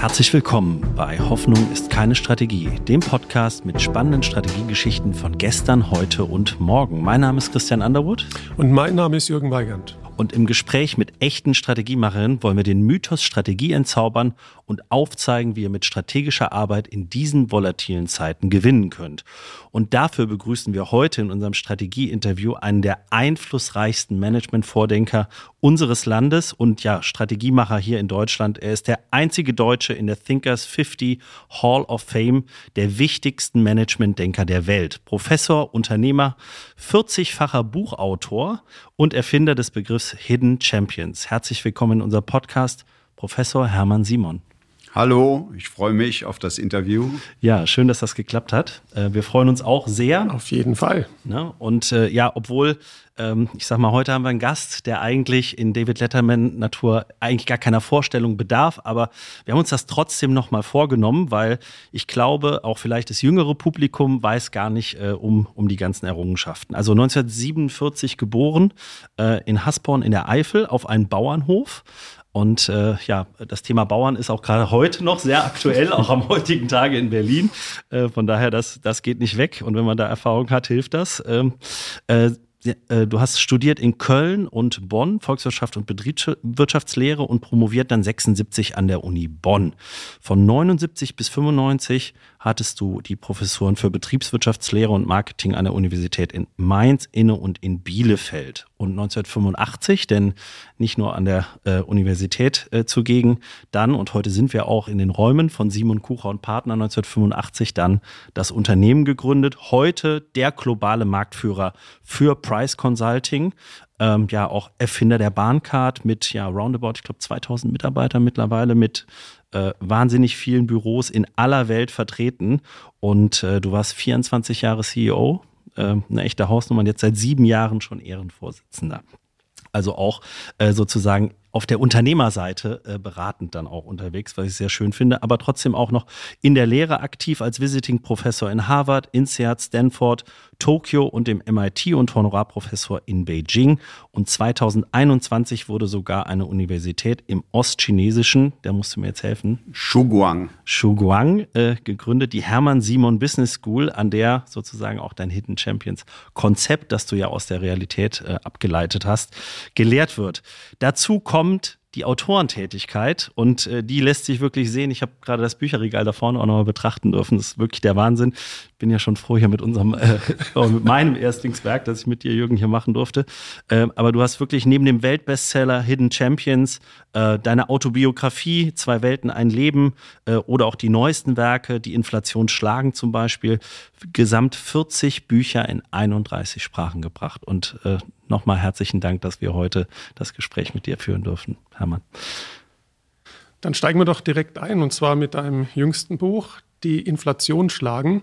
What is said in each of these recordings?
Herzlich willkommen bei Hoffnung ist keine Strategie, dem Podcast mit spannenden Strategiegeschichten von gestern, heute und morgen. Mein Name ist Christian Underwood. Und mein Name ist Jürgen Weigand. Und im Gespräch mit echten Strategiemacherinnen wollen wir den Mythos Strategie entzaubern und aufzeigen, wie ihr mit strategischer Arbeit in diesen volatilen Zeiten gewinnen könnt. Und dafür begrüßen wir heute in unserem Strategieinterview einen der einflussreichsten Management-Vordenker unseres Landes und ja, Strategiemacher hier in Deutschland. Er ist der einzige Deutsche in der Thinkers 50 Hall of Fame, der wichtigsten Management-Denker der Welt. Professor, Unternehmer, 40-facher Buchautor und Erfinder des Begriffs Hidden Champions. Herzlich willkommen in unser Podcast, Professor Hermann Simon. Hallo, ich freue mich auf das Interview. Ja, schön, dass das geklappt hat. Äh, wir freuen uns auch sehr. Auf jeden Fall. Ne? Und äh, ja, obwohl, ähm, ich sag mal, heute haben wir einen Gast, der eigentlich in David Letterman Natur eigentlich gar keiner Vorstellung bedarf, aber wir haben uns das trotzdem nochmal vorgenommen, weil ich glaube, auch vielleicht das jüngere Publikum weiß gar nicht äh, um, um die ganzen Errungenschaften. Also 1947 geboren in Hasborn in der Eifel auf einem Bauernhof. Und äh, ja, das Thema Bauern ist auch gerade heute noch sehr aktuell, auch am heutigen Tage in Berlin. Äh, von daher, das, das geht nicht weg. Und wenn man da Erfahrung hat, hilft das. Ähm, äh, äh, du hast studiert in Köln und Bonn, Volkswirtschaft und Betriebswirtschaftslehre und promoviert dann 76 an der Uni Bonn. Von 79 bis 95 hattest du die Professuren für Betriebswirtschaftslehre und Marketing an der Universität in Mainz, Inne und in Bielefeld. Und 1985, denn nicht nur an der äh, Universität äh, zugegen, dann, und heute sind wir auch in den Räumen von Simon Kucher und Partner 1985, dann das Unternehmen gegründet. Heute der globale Marktführer für Price Consulting. Ähm, ja, auch Erfinder der Bahncard mit ja roundabout, ich glaube, 2000 Mitarbeitern mittlerweile mit äh, wahnsinnig vielen Büros in aller Welt vertreten. Und äh, du warst 24 Jahre CEO, äh, eine echte Hausnummer, und jetzt seit sieben Jahren schon Ehrenvorsitzender. Also auch äh, sozusagen auf der Unternehmerseite äh, beratend dann auch unterwegs, was ich sehr schön finde, aber trotzdem auch noch in der Lehre aktiv als Visiting Professor in Harvard, INSEAD, Stanford, Tokio und dem MIT und Honorarprofessor in Beijing. Und 2021 wurde sogar eine Universität im Ostchinesischen, der musste mir jetzt helfen. Shuguang. Shuguang äh, gegründet, die Hermann Simon Business School, an der sozusagen auch dein Hidden Champions Konzept, das du ja aus der Realität äh, abgeleitet hast, gelehrt wird. Dazu kommt die Autorentätigkeit und äh, die lässt sich wirklich sehen. Ich habe gerade das Bücherregal da vorne auch nochmal betrachten dürfen. Das ist wirklich der Wahnsinn. Bin ja schon froh hier mit unserem, äh, mit meinem Erstlingswerk, das ich mit dir, Jürgen, hier machen durfte. Äh, aber du hast wirklich neben dem Weltbestseller Hidden Champions äh, deine Autobiografie, Zwei Welten, ein Leben äh, oder auch die neuesten Werke, die Inflation schlagen zum Beispiel, gesamt 40 Bücher in 31 Sprachen gebracht. Und äh, nochmal herzlichen Dank, dass wir heute das Gespräch mit dir führen dürfen, Hermann. Dann steigen wir doch direkt ein und zwar mit deinem jüngsten Buch, Die Inflation schlagen.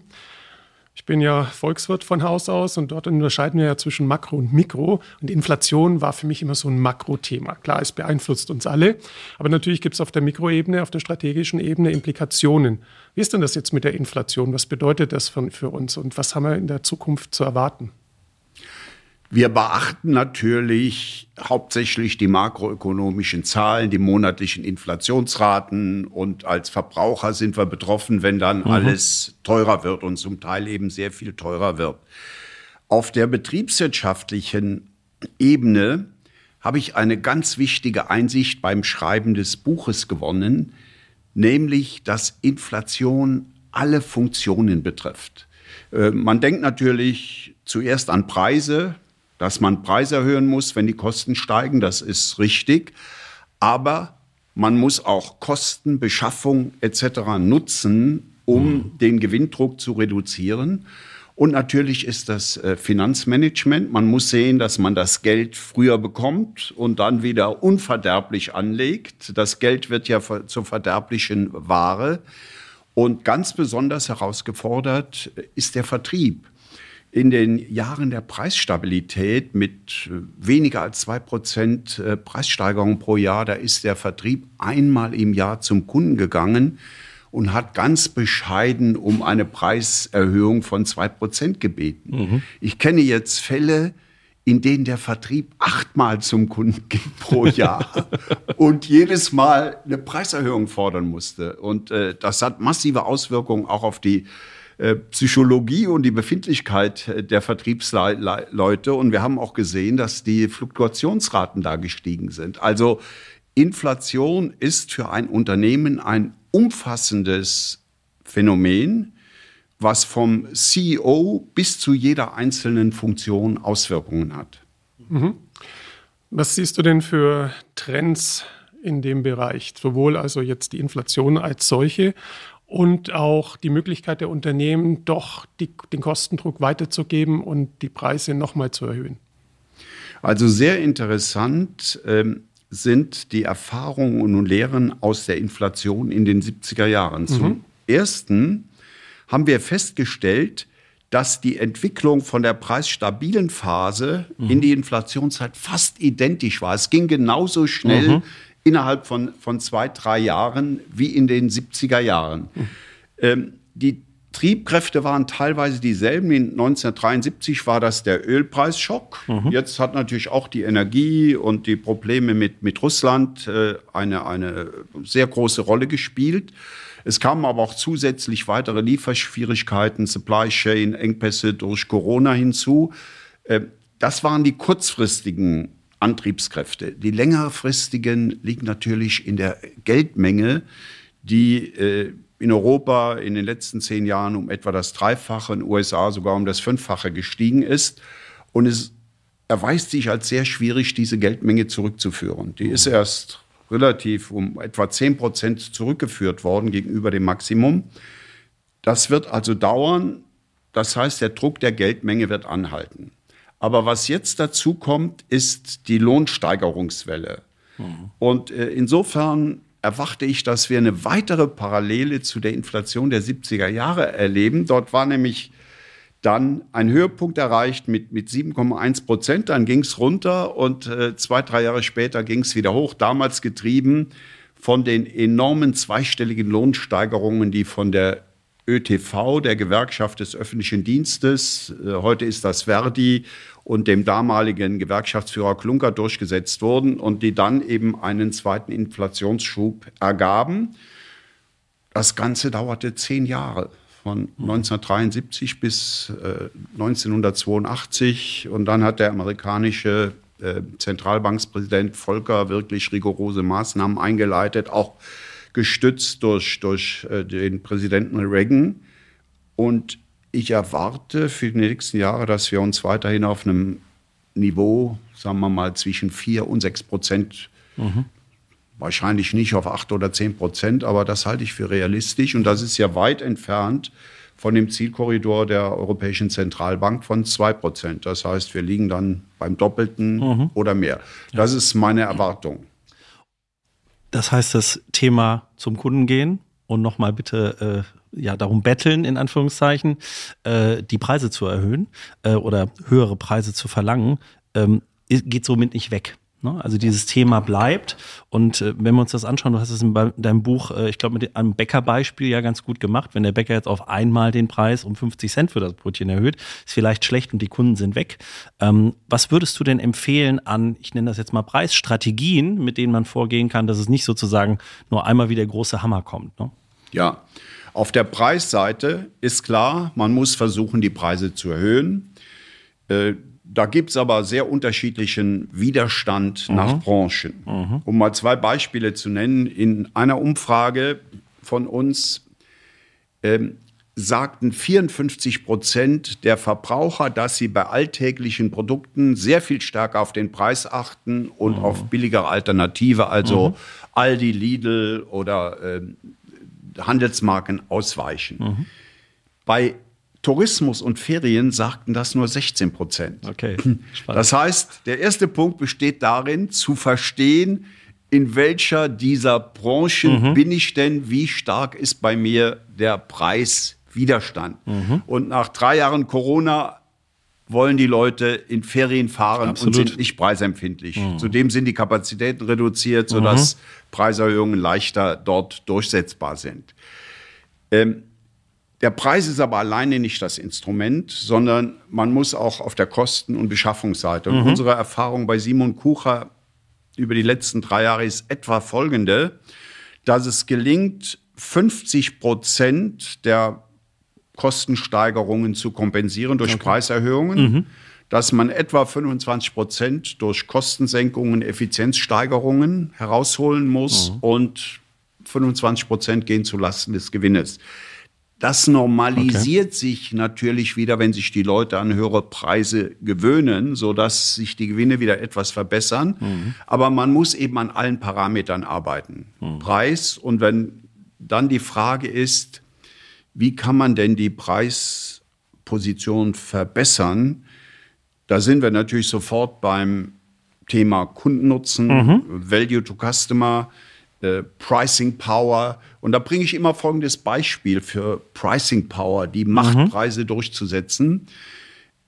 Ich bin ja Volkswirt von Haus aus und dort unterscheiden wir ja zwischen Makro und Mikro. Und Inflation war für mich immer so ein Makrothema. Klar, es beeinflusst uns alle, aber natürlich gibt es auf der Mikroebene, auf der strategischen Ebene Implikationen. Wie ist denn das jetzt mit der Inflation? Was bedeutet das für uns und was haben wir in der Zukunft zu erwarten? Wir beachten natürlich hauptsächlich die makroökonomischen Zahlen, die monatlichen Inflationsraten und als Verbraucher sind wir betroffen, wenn dann mhm. alles teurer wird und zum Teil eben sehr viel teurer wird. Auf der betriebswirtschaftlichen Ebene habe ich eine ganz wichtige Einsicht beim Schreiben des Buches gewonnen, nämlich dass Inflation alle Funktionen betrifft. Äh, man denkt natürlich zuerst an Preise, dass man Preise erhöhen muss, wenn die Kosten steigen, das ist richtig. Aber man muss auch Kosten, Beschaffung etc. nutzen, um mhm. den Gewinndruck zu reduzieren. Und natürlich ist das äh, Finanzmanagement. Man muss sehen, dass man das Geld früher bekommt und dann wieder unverderblich anlegt. Das Geld wird ja zur verderblichen Ware. Und ganz besonders herausgefordert ist der Vertrieb in den Jahren der Preisstabilität mit äh, weniger als zwei Prozent äh, Preissteigerung pro Jahr, da ist der Vertrieb einmal im Jahr zum Kunden gegangen und hat ganz bescheiden um eine Preiserhöhung von zwei Prozent gebeten. Mhm. Ich kenne jetzt Fälle, in denen der Vertrieb achtmal zum Kunden ging pro Jahr und jedes Mal eine Preiserhöhung fordern musste. Und äh, das hat massive Auswirkungen auch auf die Psychologie und die Befindlichkeit äh, der Vertriebsleute. Und wir haben auch gesehen, dass die Fluktuationsraten da gestiegen sind. Also Inflation ist für ein Unternehmen ein umfassendes Phänomen, was vom CEO bis zu jeder einzelnen Funktion Auswirkungen hat. Mhm. Was siehst du denn für Trends in dem Bereich? Sowohl also jetzt die Inflation als solche und auch die Möglichkeit der Unternehmen, doch die, den Kostendruck weiterzugeben und die Preise nochmal zu erhöhen. Also sehr interessant ähm, sind die Erfahrungen und Lehren aus der Inflation in den 70er Jahren. Mhm. Zum Ersten haben wir festgestellt, dass die Entwicklung von der preisstabilen Phase mhm. in die Inflationszeit fast identisch war. Es ging genauso schnell mhm innerhalb von, von zwei, drei Jahren wie in den 70er Jahren. Mhm. Ähm, die Triebkräfte waren teilweise dieselben. In 1973 war das der Ölpreisschock. Mhm. Jetzt hat natürlich auch die Energie und die Probleme mit, mit Russland äh, eine, eine sehr große Rolle gespielt. Es kamen aber auch zusätzlich weitere Lieferschwierigkeiten, Supply Chain, Engpässe durch Corona hinzu. Äh, das waren die kurzfristigen Antriebskräfte. Die längerfristigen liegen natürlich in der Geldmenge, die äh, in Europa in den letzten zehn Jahren um etwa das Dreifache, in den USA sogar um das Fünffache gestiegen ist. Und es erweist sich als sehr schwierig, diese Geldmenge zurückzuführen. Die ist erst relativ um etwa 10 Prozent zurückgeführt worden gegenüber dem Maximum. Das wird also dauern. Das heißt, der Druck der Geldmenge wird anhalten. Aber was jetzt dazu kommt, ist die Lohnsteigerungswelle. Mhm. Und äh, insofern erwarte ich, dass wir eine weitere Parallele zu der Inflation der 70er Jahre erleben. Dort war nämlich dann ein Höhepunkt erreicht mit, mit 7,1 Prozent. Dann ging es runter und äh, zwei, drei Jahre später ging es wieder hoch. Damals getrieben von den enormen zweistelligen Lohnsteigerungen, die von der ÖTV, der Gewerkschaft des öffentlichen Dienstes, äh, heute ist das Verdi und dem damaligen Gewerkschaftsführer Klunker durchgesetzt wurden und die dann eben einen zweiten Inflationsschub ergaben. Das Ganze dauerte zehn Jahre, von 1973 bis äh, 1982. Und dann hat der amerikanische äh, Zentralbankspräsident Volcker wirklich rigorose Maßnahmen eingeleitet, auch gestützt durch, durch äh, den Präsidenten Reagan. Und ich erwarte für die nächsten Jahre, dass wir uns weiterhin auf einem Niveau, sagen wir mal, zwischen 4 und 6 Prozent, mhm. wahrscheinlich nicht auf 8 oder 10 Prozent, aber das halte ich für realistisch. Und das ist ja weit entfernt von dem Zielkorridor der Europäischen Zentralbank von 2 Prozent. Das heißt, wir liegen dann beim Doppelten mhm. oder mehr. Das ist meine Erwartung. Das heißt, das Thema zum Kunden gehen und nochmal bitte äh, ja darum betteln, in Anführungszeichen, äh, die Preise zu erhöhen äh, oder höhere Preise zu verlangen, ähm, geht somit nicht weg. Ne? Also dieses Thema bleibt. Und äh, wenn wir uns das anschauen, du hast es in deinem Buch, äh, ich glaube, mit einem Bäckerbeispiel ja ganz gut gemacht. Wenn der Bäcker jetzt auf einmal den Preis um 50 Cent für das Brötchen erhöht, ist vielleicht schlecht und die Kunden sind weg. Ähm, was würdest du denn empfehlen an, ich nenne das jetzt mal Preisstrategien, mit denen man vorgehen kann, dass es nicht sozusagen nur einmal wie der große Hammer kommt? Ne? Ja, auf der Preisseite ist klar, man muss versuchen, die Preise zu erhöhen. Äh, da gibt es aber sehr unterschiedlichen Widerstand mhm. nach Branchen. Mhm. Um mal zwei Beispiele zu nennen, in einer Umfrage von uns ähm, sagten 54 Prozent der Verbraucher, dass sie bei alltäglichen Produkten sehr viel stärker auf den Preis achten und mhm. auf billigere Alternative, also mhm. Aldi, Lidl oder äh, Handelsmarken ausweichen. Mhm. Bei Tourismus und Ferien sagten das nur 16 Prozent. Okay. Das heißt, der erste Punkt besteht darin, zu verstehen, in welcher dieser Branchen mhm. bin ich denn, wie stark ist bei mir der Preiswiderstand. Mhm. Und nach drei Jahren Corona wollen die Leute in Ferien fahren Absolut. und sind nicht preisempfindlich. Mhm. Zudem sind die Kapazitäten reduziert, sodass mhm. Preiserhöhungen leichter dort durchsetzbar sind. Ähm, Der Preis ist aber alleine nicht das Instrument, sondern man muss auch auf der Kosten- und Beschaffungsseite. Und mhm. unsere Erfahrung bei Simon Kucher über die letzten drei Jahre ist etwa folgende, dass es gelingt, 50 Prozent der Kostensteigerungen zu kompensieren durch okay. Preiserhöhungen. Mhm dass man etwa 25 Prozent durch Kostensenkungen, Effizienzsteigerungen herausholen muss mhm. und 25 Prozent gehen zulasten des Gewinnes. Das normalisiert okay. sich natürlich wieder, wenn sich die Leute an höhere Preise gewöhnen, so dass sich die Gewinne wieder etwas verbessern. Mhm. Aber man muss eben an allen Parametern arbeiten. Mhm. Preis und wenn dann die Frage ist, wie kann man denn die Preisposition verbessern? Da sind wir natürlich sofort beim Thema Kundennutzen, mhm. Value to Customer, äh, Pricing Power. Und da bringe ich immer folgendes Beispiel für Pricing Power, die Macht, mhm. Durchzusetzen.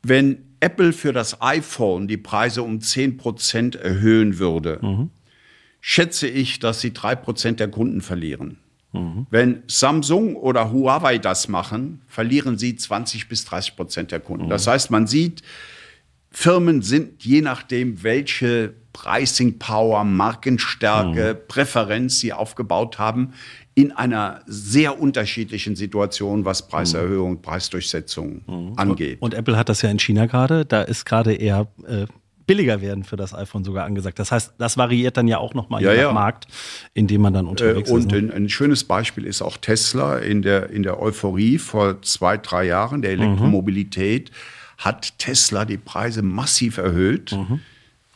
Wenn Apple für das iPhone die Preise um 10% erhöhen würde, mhm. schätze ich, dass sie 3% der Kunden verlieren. Mhm. Wenn Samsung oder Huawei das machen, verlieren sie 20 bis 30 Prozent der Kunden. Mhm. Das heißt, man sieht, Firmen sind, je nachdem, welche Pricing Power, Markenstärke, mhm. Präferenz sie aufgebaut haben, in einer sehr unterschiedlichen Situation, was Preiserhöhung, mhm. Preisdurchsetzung mhm. angeht. Und, und, Apple hat das ja in China gerade. Da ist gerade eher äh, billiger werden für das iPhone sogar angesagt. Das heißt, das variiert dann ja auch nochmal ja, je nach ja. Markt, in dem man dann unterwegs äh, und ist. Und ne? ein, schönes Beispiel ist auch Tesla in der, in der Euphorie vor zwei, drei Jahren der mhm. Elektromobilität. Mhm hat Tesla die Preise massiv erhöht.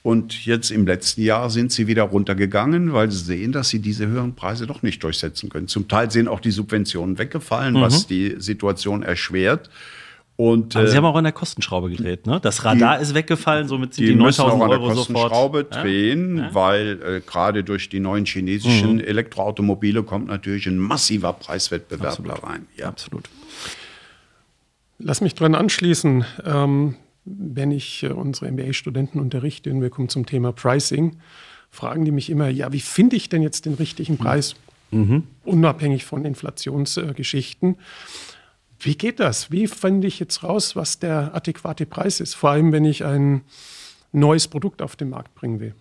Und jetzt im letzten Jahr sind sie wieder runtergegangen, weil sie sehen, dass sie diese höheren Preise doch nicht durchsetzen können. Zum Teil sind auch die Subventionen weggefallen, mhm. was die Situation erschwert. Und, Aber Sie äh, haben auch an der Kostenschraube gedreht, ne? Das Radar die, ist weggefallen, somit sind die, die 9000 Euro an der Kostenschraube sofort. drehen, ja? weil äh, gerade durch die neuen chinesischen mhm. Elektroautomobile kommt natürlich ein massiver Preiswettbewerb Absolut. da rein. Ja. Absolut. Lass mich dran anschließen. Ähm, wenn ich äh, unsere MBA-Studenten unterrichte und wir kommen zum Thema Pricing, fragen die mich immer, ja, wie finde ich denn jetzt den richtigen Preis? Mhm. Unabhängig von Inflationsgeschichten. wie geht das? Wie finde ich jetzt raus, was der adäquate Preis ist? Vor allem, wenn ich ein neues Produkt auf den Markt bringen will.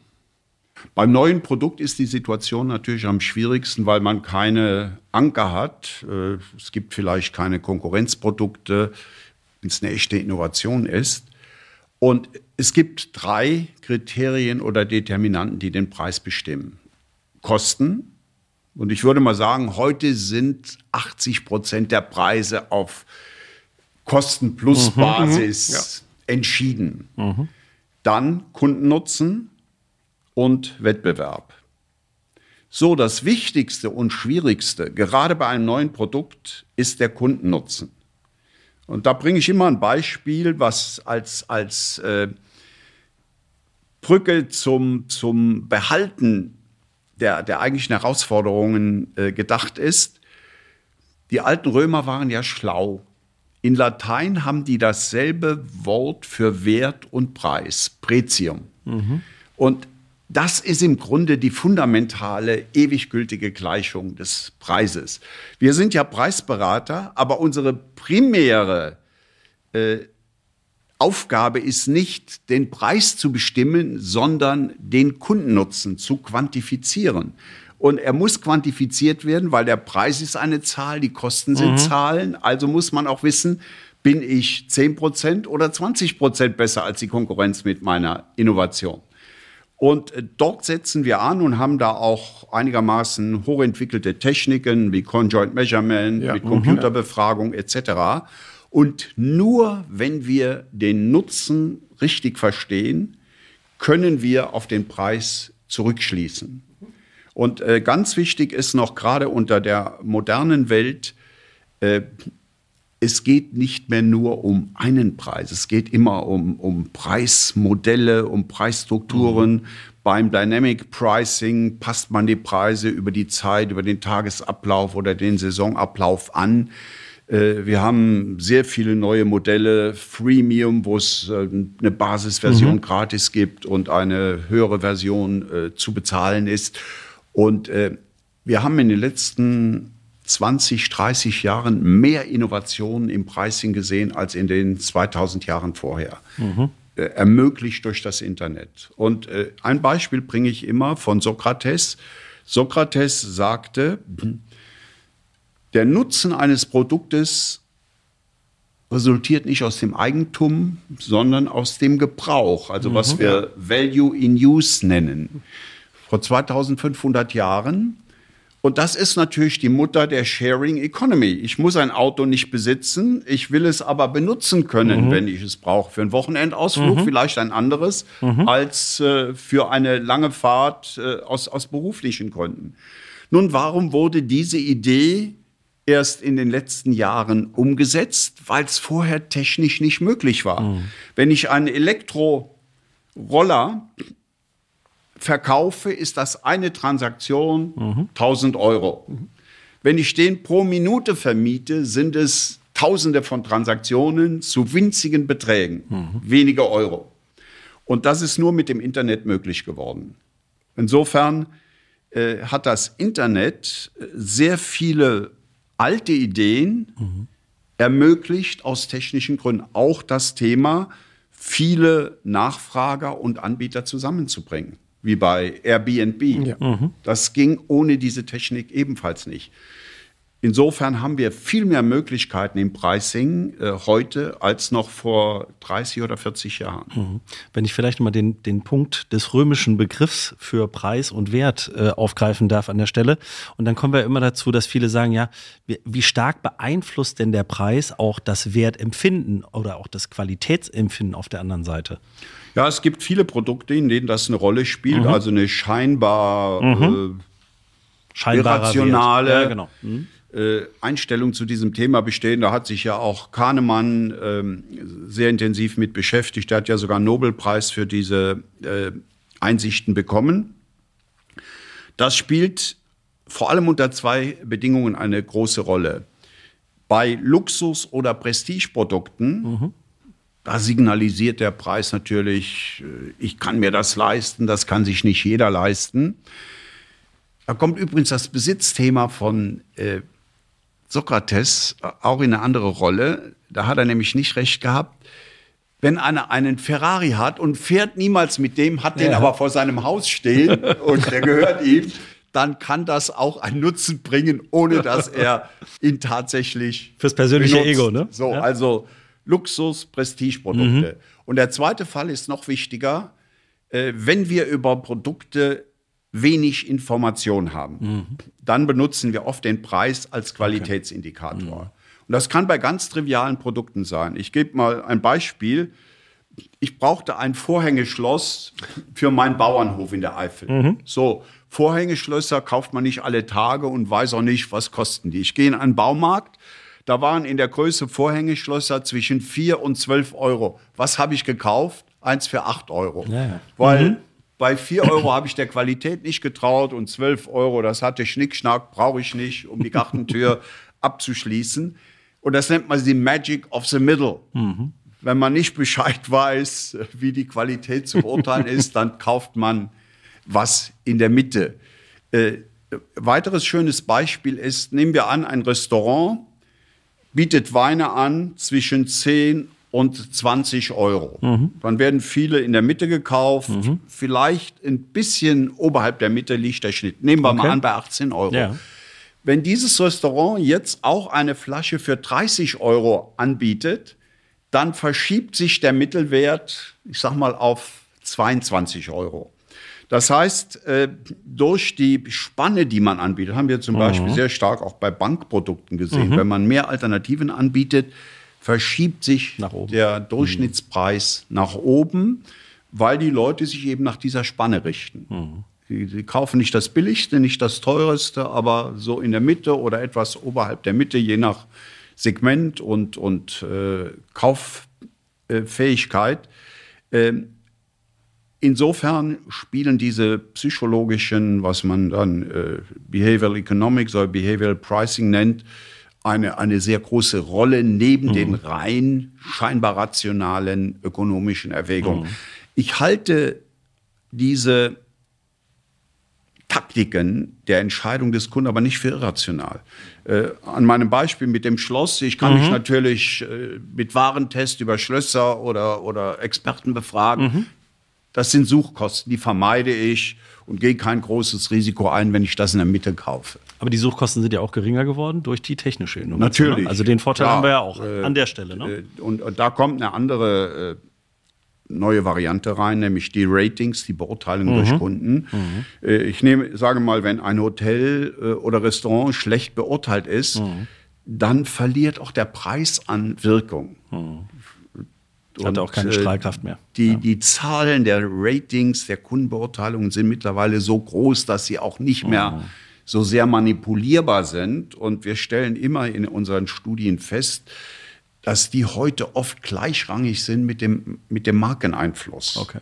Beim neuen Produkt ist die Situation natürlich am schwierigsten, weil man keine Anker hat. Äh, es gibt vielleicht keine Konkurrenzprodukte, wenn es eine echte Innovation ist. Und es gibt drei Kriterien oder Determinanten, die den Preis bestimmen. Kosten. Und ich würde mal sagen, heute sind 80 Prozent der Preise auf Kosten plus mhm, Basis mhm, ja. entschieden. Mhm. Dann Kundennutzen und Wettbewerb. So, das Wichtigste und Schwierigste, gerade bei einem neuen Produkt, ist der Kundennutzen. Und da bringe ich immer ein Beispiel, was als, als äh, Brücke zum, zum Behalten der, der eigentlichen Herausforderungen äh, gedacht ist. Die alten Römer waren ja schlau. In Latein haben die dasselbe Wort für Wert und Preis, Pretium. Mhm. Und das ist im Grunde die fundamentale, ewig gültige Gleichung des Preises. Wir sind ja Preisberater, aber unsere primäre äh, Aufgabe ist nicht, den Preis zu bestimmen, sondern den Kundennutzen zu quantifizieren. Und er muss quantifiziert werden, weil der Preis ist eine Zahl, die Kosten sind mhm. Zahlen. Also muss man auch wissen, bin ich 10% oder 20% besser als die Konkurrenz mit meiner Innovation. Und äh, dort setzen wir an und haben da auch einigermaßen hochentwickelte Techniken wie Conjoint Measurement, ja. mit mhm. Computerbefragung etc. Und nur wenn wir den Nutzen richtig verstehen, können wir auf den Preis zurückschließen. Und äh, ganz wichtig ist noch gerade unter der modernen Welt, äh, es geht nicht mehr nur um einen Preis, es geht immer um, um Preismodelle, um Preisstrukturen. Mhm. Beim Dynamic Pricing passt man die Preise über die Zeit, über den Tagesablauf oder den Saisonablauf an. Äh, wir haben sehr viele neue Modelle, Freemium, wo es äh, eine Basisversion mhm. gratis gibt und eine höhere Version äh, zu bezahlen ist. Und wir haben in den letzten 20, 30 Jahren mehr Innovationen im Pricing gesehen als in den 2000 Jahren vorher. Mhm. Äh, ermöglicht durch das Internet. Und äh, ein Beispiel bringe ich immer von Sokrates. Sokrates sagte, der Nutzen eines Produktes resultiert nicht aus dem Eigentum, sondern aus dem Gebrauch, also mhm. was wir Value in Use nennen. Vor 2500 Jahren und das ist natürlich die Mutter der Sharing Economy. Ich muss ein Auto nicht besitzen, ich will es aber benutzen können, mhm. wenn ich es brauche. Für einen Wochenendausflug mhm. vielleicht ein anderes mhm. als äh, für eine lange Fahrt äh, aus, aus beruflichen Gründen. Nun, warum wurde diese Idee erst in den letzten Jahren umgesetzt? Weil es vorher technisch nicht möglich war. Mhm. Wenn ich einen Elektroroller verkaufe, ist das eine Transaktion mhm. 1000 Euro. Mhm. Wenn ich den pro Minute vermiete, sind es Tausende von Transaktionen zu winzigen Beträgen, mhm. wenige Euro. Und das ist nur mit dem Internet möglich geworden. Insofern äh, hat das Internet äh, sehr viele alte Ideen mhm. ermöglicht aus technischen Gründen. Auch das Thema, viele Nachfrager und Anbieter zusammenzubringen wie bei Airbnb. Ja. Mhm. Das ging ohne diese Technik ebenfalls nicht. Insofern haben wir viel mehr Möglichkeiten im Pricing äh, heute als noch vor 30 oder 40 Jahren. Mhm. Wenn ich vielleicht mal den, den Punkt des römischen Begriffs für Preis und Wert äh, aufgreifen darf an der Stelle. Und dann kommen wir immer dazu, dass viele sagen, ja, wie, wie stark beeinflusst denn der Preis auch das Wertempfinden oder auch das Qualitätsempfinden auf der anderen Seite? Ja, es gibt viele Produkte, in denen das eine Rolle spielt, mhm. also eine scheinbar mhm. äh, irrationale ja, genau. mhm. äh, Einstellung zu diesem Thema bestehen. Da hat sich ja auch Kahnemann ähm, sehr intensiv mit beschäftigt. Er hat ja sogar einen Nobelpreis für diese äh, Einsichten bekommen. Das spielt vor allem unter zwei Bedingungen eine große Rolle. Bei Luxus- oder Prestigeprodukten mhm da signalisiert der Preis natürlich, äh, ich kann mir das leisten, das kann sich nicht jeder leisten. Da kommt übrigens das Besitzthema von äh, Sokrates auch in eine andere Rolle. Da hat er nämlich nicht recht gehabt. Wenn einer einen Ferrari hat und fährt niemals mit dem, hat den aber vor seinem Haus stehen und der gehört ihm, dann kann das auch einen Nutzen bringen, ohne dass er ihn tatsächlich fürs persönliche benutzt. Ego, ne? So, ja. also Luxus, Prestigeprodukte. Mhm. Und der zweite Fall ist noch wichtiger, äh, wenn wir über Produkte wenig Information haben, mhm. dann benutzen wir oft den Preis als Qualitätsindikator. Okay. Mhm. Und das kann bei ganz trivialen Produkten sein. Ich gebe mal ein Beispiel. Ich brauchte ein Vorhängeschloss für meinen Bauernhof in der Eifel. Mhm. So, Vorhängeschlösser kauft man nicht alle Tage und weiß auch nicht, was kosten die. Ich gehe in einen Baumarkt, da waren in der Größe Vorhängeschlösser zwischen 4 und 12 Euro. Was habe ich gekauft? Eins für 8 Euro. Ja. Weil mhm. bei 4 Euro habe ich der Qualität nicht getraut und 12 Euro, das hatte Schnickschnack, brauche ich nicht, um die Gartentür abzuschließen. Und das nennt man die Magic of the Middle. Mhm. Wenn man nicht Bescheid weiß, wie die Qualität zu beurteilen ist, dann kauft man was in der Mitte. Äh, weiteres schönes Beispiel ist, nehmen wir an, ein Restaurant bietet Weine an zwischen 10 und 20 Euro. Mhm. Dann werden viele in der Mitte gekauft. Mhm. Vielleicht ein bisschen oberhalb der Mitte liegt der Schnitt. Nehmen wir okay. mal an bei 18 Euro. Ja. Wenn dieses Restaurant jetzt auch eine Flasche für 30 Euro anbietet, dann verschiebt sich der Mittelwert, ich sag mal, auf 22 Euro. Das heißt, äh, durch die Spanne, die man anbietet, haben wir zum mhm. Beispiel sehr stark auch bei Bankprodukten gesehen. Mhm. Wenn man mehr Alternativen anbietet, verschiebt sich der Durchschnittspreis mhm. nach oben, weil die Leute sich eben nach dieser Spanne richten. Mhm. Sie, sie, kaufen nicht das Billigste, nicht das Teureste, aber so in der Mitte oder etwas oberhalb der Mitte, je nach Segment und, und äh, Kauffähigkeit. Äh, Insofern spielen diese psychologischen, was man dann äh, Behavioral Economics oder Behavioral Pricing nennt, eine, eine sehr große Rolle neben mhm. den rein scheinbar rationalen ökonomischen Erwägungen. Mhm. Ich halte diese Taktiken der Entscheidung des Kunden aber nicht für irrational. Äh, an meinem Beispiel mit dem Schloss, ich kann mhm. mich natürlich äh, mit Warentest über Schlösser oder, oder Experten befragen. Mhm. Das sind Suchkosten, die vermeide ich und gehe kein großes Risiko ein, wenn ich das in der Mitte kaufe. Aber die Suchkosten sind ja auch geringer geworden durch die technische Innovation. Ne? Natürlich. Also den Vorteil ja, haben wir ja auch äh, an der Stelle. Ne? Äh, und, und, da kommt eine andere äh, neue Variante rein, nämlich die Ratings, die Beurteilung mhm. durch Kunden. Mhm. Äh, ich nehme, sage mal, wenn ein Hotel oder Restaurant schlecht beurteilt ist, mhm. dann verliert auch der Preis an Wirkung. Mhm. Hat auch keine äh, Strahlkraft mehr. Die, ja. die Zahlen der Ratings, der Kundenbeurteilungen sind mittlerweile so groß, dass sie auch nicht mehr mhm. so sehr manipulierbar sind. Und wir stellen immer in unseren Studien fest, dass die heute oft gleichrangig sind mit dem, mit dem Markeneinfluss. Okay.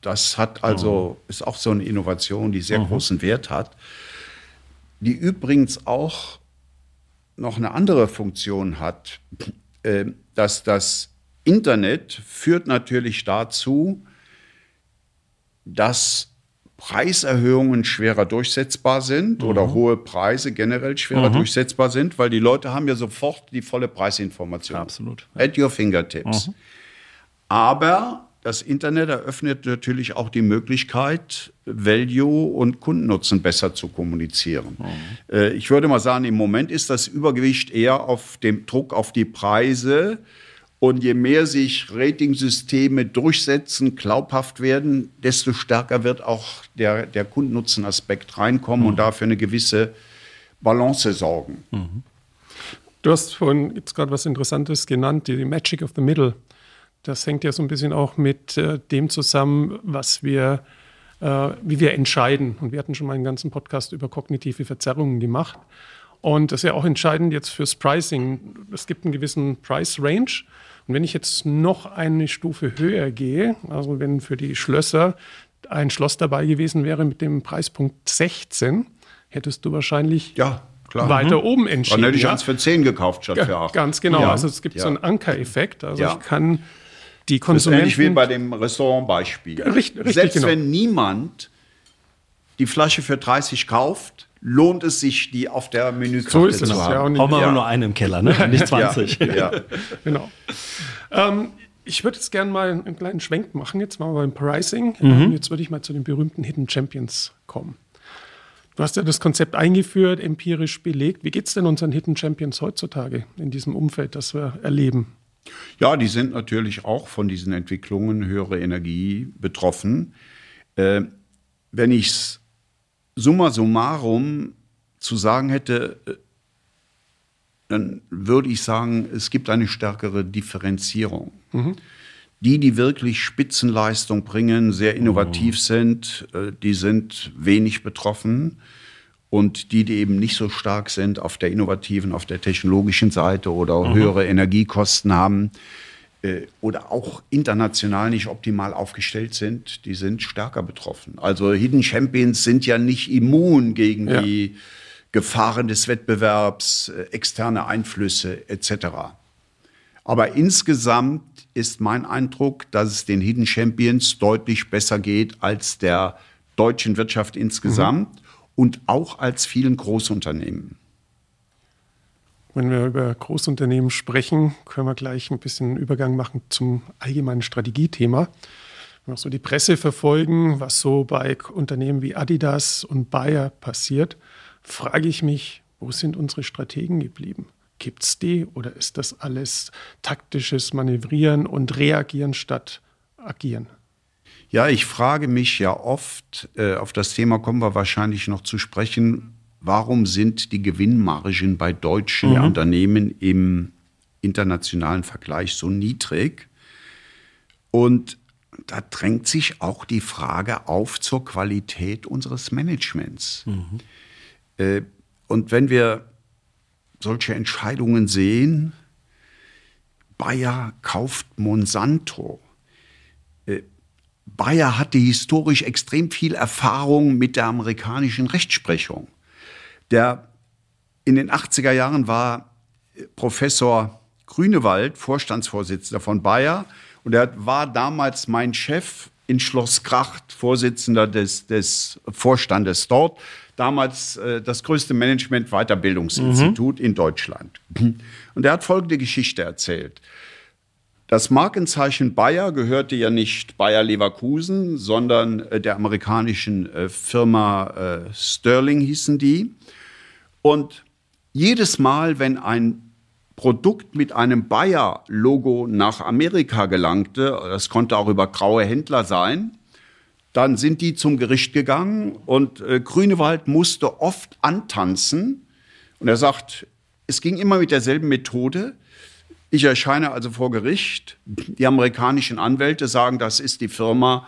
Das hat also, oh. ist auch so eine Innovation, die sehr mhm. großen Wert hat, die übrigens auch noch eine andere Funktion hat, äh, dass das Internet führt natürlich dazu, dass Preiserhöhungen schwerer durchsetzbar sind mhm. oder hohe Preise generell schwerer mhm. durchsetzbar sind, weil die Leute haben ja sofort die volle Preisinformation. Absolut. Ja. At your fingertips. Mhm. Aber das Internet eröffnet natürlich auch die Möglichkeit, Value und Kundennutzen besser zu kommunizieren. Mhm. Äh, ich würde mal sagen, im Moment ist das Übergewicht eher auf dem Druck auf die Preise und je mehr sich Ratingsysteme durchsetzen, glaubhaft werden, desto stärker wird auch der, der Kundennutzenaspekt reinkommen mhm. und dafür eine gewisse Balance sorgen. Mhm. Du hast vorhin jetzt gerade was Interessantes genannt, die Magic of the Middle. Das hängt ja so ein bisschen auch mit äh, dem zusammen, was wir, äh, wie wir entscheiden. Und wir hatten schon mal einen ganzen Podcast über kognitive Verzerrungen gemacht. Und das ist ja auch entscheidend jetzt fürs Pricing. Es gibt einen gewissen Price Range. Und wenn ich jetzt noch eine Stufe höher gehe, also wenn für die Schlösser ein Schloss dabei gewesen wäre mit dem Preispunkt 16, hättest du wahrscheinlich ja, weiter mhm. oben entschieden. Dann hätte ich ja? eins für 10 gekauft statt für 8. Ganz genau. Ja. Also es gibt ja. so einen Ankereffekt. Also ich kann die Konsumenten... Das ist ähnlich wie bei dem Restaurantbeispiel. Richtig, richtig, Selbst genau. wenn niemand die Flasche für 30 kauft, lohnt es sich, die auf der Menükarte so ist es, zu haben. Ja, Brauchen wir ja. nur eine im Keller, ne? nicht 20. ja, ja. genau. Ähm, ich würde jetzt gerne mal einen kleinen Schwenk machen. Jetzt machen wir beim Pricing. Mhm. Jetzt würde ich mal zu den berühmten Hidden Champions kommen. Du hast ja das Konzept eingeführt, empirisch belegt. Wie geht es denn unseren Hidden Champions heutzutage in diesem Umfeld, das wir erleben? Ja, die sind natürlich auch von diesen Entwicklungen höhere Energie betroffen. Äh, wenn ich es summa summarum zu sagen hätte, äh, dann würde ich sagen, es gibt eine stärkere Differenzierung. Mhm. Die, die wirklich Spitzenleistung bringen, sehr innovativ mhm. sind, äh, die sind wenig betroffen. Und die, die eben nicht so stark sind auf der innovativen, auf der technologischen Seite oder mhm. höhere Energiekosten haben, oder auch international nicht optimal aufgestellt sind, die sind stärker betroffen. Also Hidden Champions sind ja nicht immun gegen ja. die Gefahren des Wettbewerbs, äh, externe Einflüsse etc. Aber insgesamt ist mein Eindruck, dass es den Hidden Champions deutlich besser geht als der deutschen Wirtschaft insgesamt mhm. und auch als vielen Großunternehmen. Wenn wir über Großunternehmen sprechen, können wir gleich ein bisschen Übergang machen zum allgemeinen Strategiethema. Wenn wir so die Presse verfolgen, was so bei Unternehmen wie Adidas und Bayer passiert, frage ich mich, wo sind unsere Strategen geblieben? Gibt es die oder ist das alles taktisches Manövrieren und Reagieren statt Agieren? Ja, ich frage mich ja oft, äh, auf das Thema kommen wir wahrscheinlich noch zu sprechen, warum sind die Gewinnmargen bei deutschen mhm. Unternehmen im internationalen Vergleich so niedrig? Und da drängt sich auch die Frage auf zur Qualität unseres Managements. Mhm. Äh, und wenn wir solche Entscheidungen sehen, Bayer kauft Monsanto. Äh, Bayer hatte historisch extrem viel Erfahrung mit der amerikanischen Rechtsprechung. Der in den 80er Jahren war Professor Grünewald, Vorstandsvorsitzender von Bayer, und er war damals mein Chef in Schloss Kracht Vorsitzender des, des Vorstandes dort. Damals äh, das größte Management-Weiterbildungsinstitut mhm. in Deutschland. Und er hat folgende Geschichte erzählt. Das Markenzeichen Bayer gehörte ja nicht Bayer Leverkusen, sondern äh, der amerikanischen äh, Firma äh, Sterling hießen die. Und jedes Mal, wenn ein Produkt mit einem Bayer-Logo nach Amerika gelangte, das konnte auch über graue Händler sein, dann sind die zum Gericht gegangen und äh, Grünewald musste oft antanzen. Und er sagt, es ging immer mit derselben Methode. Ich erscheine also vor Gericht. Die amerikanischen Anwälte sagen, das ist die Firma,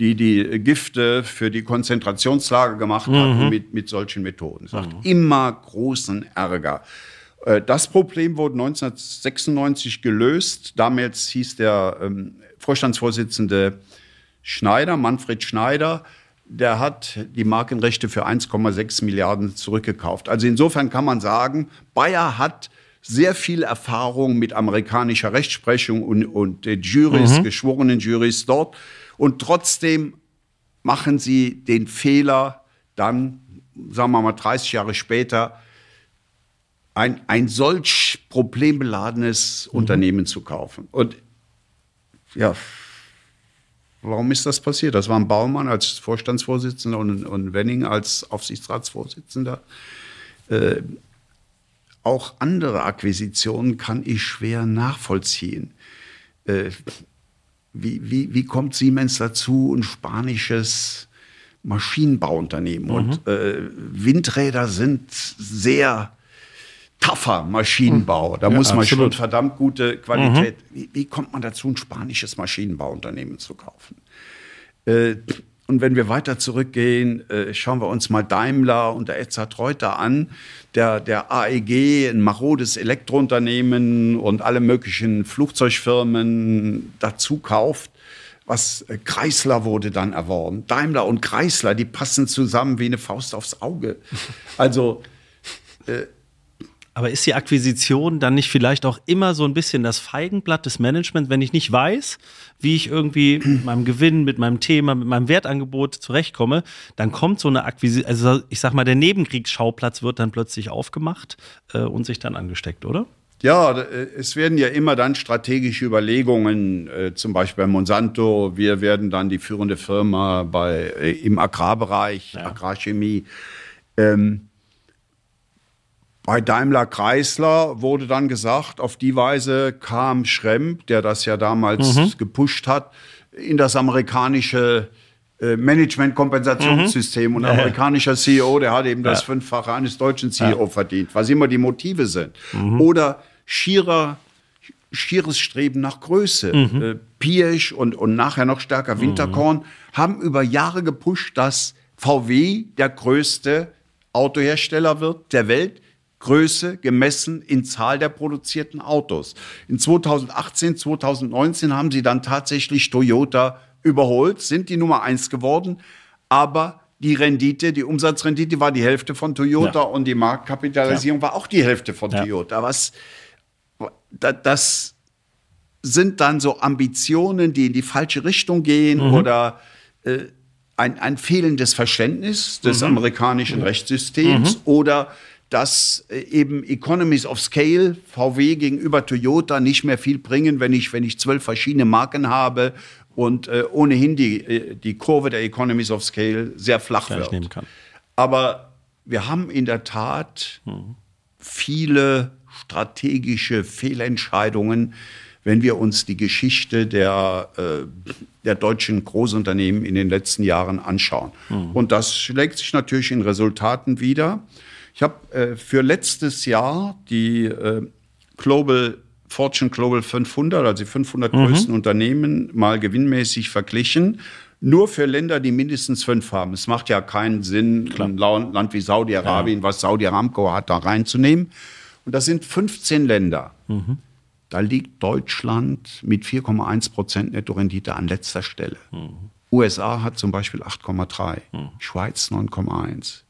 die die Gifte für die Konzentrationslager gemacht mhm. hat mit, mit solchen Methoden. Sagt, mhm. immer großen Ärger. Äh, das Problem wurde 1996 gelöst. Damals hieß der ähm, Vorstandsvorsitzende Schneider, Manfred Schneider, der hat die Markenrechte für 1,6 Milliarden zurückgekauft. Also insofern kann man sagen, Bayer hat sehr viel Erfahrung mit amerikanischer Rechtsprechung und, und Juries, mhm. geschworenen Juries dort. Und trotzdem machen sie den Fehler, dann, sagen wir mal, 30 Jahre später, ein, ein solch problembeladenes mhm. Unternehmen zu kaufen. Und ja, warum ist das passiert? Das war ein Baumann als Vorstandsvorsitzender und, und Wenning als Aufsichtsratsvorsitzender. Äh, auch andere Akquisitionen kann ich schwer nachvollziehen. Äh, wie, wie, wie kommt Siemens dazu, ein spanisches Maschinenbauunternehmen? Mhm. Und äh, Windräder sind sehr tougher Maschinenbau. Da ja, muss man absolut. schon verdammt gute Qualität. Mhm. Wie, wie, kommt man dazu, ein spanisches Maschinenbauunternehmen zu kaufen? Äh, und wenn wir weiter zurückgehen, äh, schauen wir uns mal Daimler und der Edzard Reuter an, der, der AEG, ein marodes Elektrounternehmen und alle möglichen Flugzeugfirmen dazu kauft. Was äh, Chrysler wurde dann erworben. Daimler und Chrysler, die passen zusammen wie eine Faust aufs Auge. Also äh, aber ist die Akquisition dann nicht vielleicht auch immer so ein bisschen das Feigenblatt des Managements, wenn ich nicht weiß, wie ich irgendwie mit meinem Gewinn, mit meinem Thema, mit meinem Wertangebot zurechtkomme, dann kommt so eine Akquisition, also ich sag mal, der Nebenkriegsschauplatz wird dann plötzlich aufgemacht äh, und sich dann angesteckt, oder? Ja, äh, es werden ja immer dann strategische Überlegungen, äh, zum Beispiel bei Monsanto. Wir werden dann die führende Firma bei, äh, im Agrarbereich, ja. Agrarchemie. Ähm, bei Daimler Chrysler wurde dann gesagt, auf die Weise kam Schremp, der das ja damals mhm. gepusht hat, in das amerikanische äh, Management-Kompensationssystem. Mhm. Und ein amerikanischer CEO, der hat eben ja. das Fünffache eines deutschen CEO ja. verdient, was immer die Motive sind. Mhm. Oder schierer, schieres Streben nach Größe. Mhm. Äh, und, und nachher noch stärker mhm. Winterkorn haben über Jahre gepusht, dass VW der größte Autohersteller wird der Welt Größe gemessen in Zahl der produzierten Autos. In 2018, 2019 haben sie dann tatsächlich Toyota überholt, sind die Nummer eins geworden, aber die Rendite, die Umsatzrendite war die Hälfte von Toyota ja. und die Marktkapitalisierung ja. war auch die Hälfte von ja. Toyota. Was, das sind dann so Ambitionen, die in die falsche Richtung gehen mhm. oder äh, ein, ein fehlendes Verständnis des mhm. amerikanischen Rechtssystems mhm. oder dass äh, eben Economies of Scale VW gegenüber Toyota nicht mehr viel bringen, wenn ich, wenn ich zwölf verschiedene Marken habe und äh, ohnehin die, äh, die Kurve der Economies of Scale sehr flach wird. Nehmen kann. Aber wir haben in der Tat mhm. viele strategische Fehlentscheidungen, wenn wir uns die Geschichte der, äh, der deutschen Großunternehmen in den letzten Jahren anschauen. Mhm. Und das schlägt sich natürlich in Resultaten wieder. Ich habe äh, für letztes Jahr die äh, Global Fortune Global 500, also die 500 mhm. größten Unternehmen, mal gewinnmäßig verglichen. Nur für Länder, die mindestens fünf haben. Es macht ja keinen Sinn, Klar. ein Land wie Saudi-Arabien, ja. was Saudi Aramco hat, da reinzunehmen. Und das sind 15 Länder. Mhm. Da liegt Deutschland mit 4,1 Prozent Nettorendite an letzter Stelle. Mhm. USA hat zum Beispiel 8,3, mhm. Schweiz 9,1.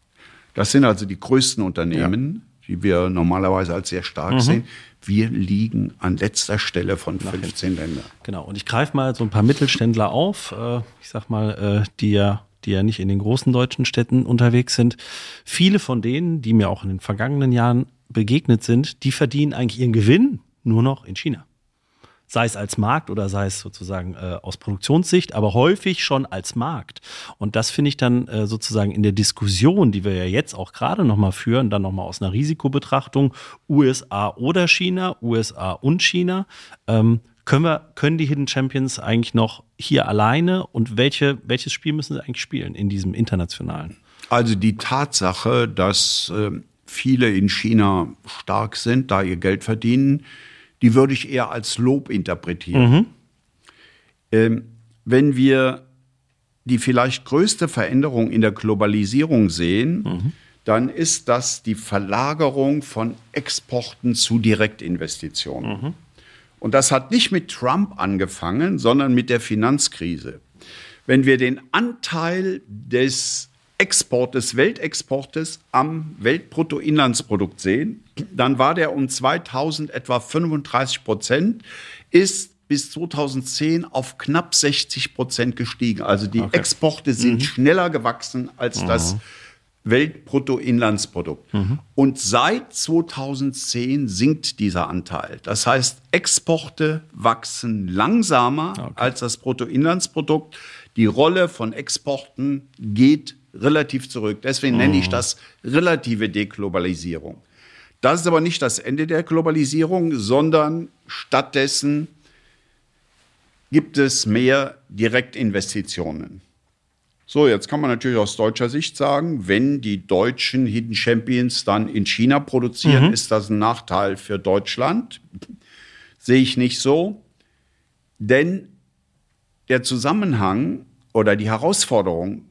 Das sind also die größten Unternehmen, ja. die wir normalerweise als sehr stark mhm. sehen. Wir liegen an letzter Stelle von Nach 15 Ländern. Genau. Und ich greife mal so ein paar Mittelständler auf. Äh, ich sag mal, äh, die ja die ja nicht in den großen deutschen Städten unterwegs sind. Viele von denen, die mir auch in den vergangenen Jahren begegnet sind, die verdienen eigentlich ihren Gewinn nur noch in China sei es als Markt oder sei es sozusagen äh, aus Produktionssicht, aber häufig schon als Markt. Und das finde ich dann äh, sozusagen in der Diskussion, die wir ja jetzt auch gerade nochmal führen, dann nochmal aus einer Risikobetrachtung, USA oder China, USA und China, ähm, können wir, können die Hidden Champions eigentlich noch hier alleine und welche, welches Spiel müssen sie eigentlich spielen in diesem internationalen? Also die Tatsache, dass äh, viele in China stark sind, da ihr Geld verdienen, die würde ich eher als Lob interpretieren. Mhm. Ähm, wenn wir die vielleicht größte Veränderung in der Globalisierung sehen, mhm. dann ist das die Verlagerung von Exporten zu Direktinvestitionen. Mhm. Und das hat nicht mit Trump angefangen, sondern mit der Finanzkrise. Wenn wir den Anteil des Export des Weltexportes am Weltbruttoinlandsprodukt sehen, dann war der um 2000 etwa 35 Prozent, ist bis 2010 auf knapp 60 Prozent gestiegen. Also die okay. Exporte sind mhm. schneller gewachsen als mhm. das Weltbruttoinlandsprodukt. Mhm. Und seit 2010 sinkt dieser Anteil. Das heißt, Exporte wachsen langsamer okay. als das Bruttoinlandsprodukt. Die Rolle von Exporten geht relativ zurück. Deswegen nenne ich mhm. das relative Deglobalisierung. Das ist aber nicht das Ende der Globalisierung, sondern stattdessen gibt es mehr Direktinvestitionen. So, jetzt kann man natürlich aus deutscher Sicht sagen, wenn die deutschen Hidden Champions dann in China produzieren, mhm. ist das ein Nachteil für Deutschland. Sehe ich nicht so. Denn der Zusammenhang oder die Herausforderung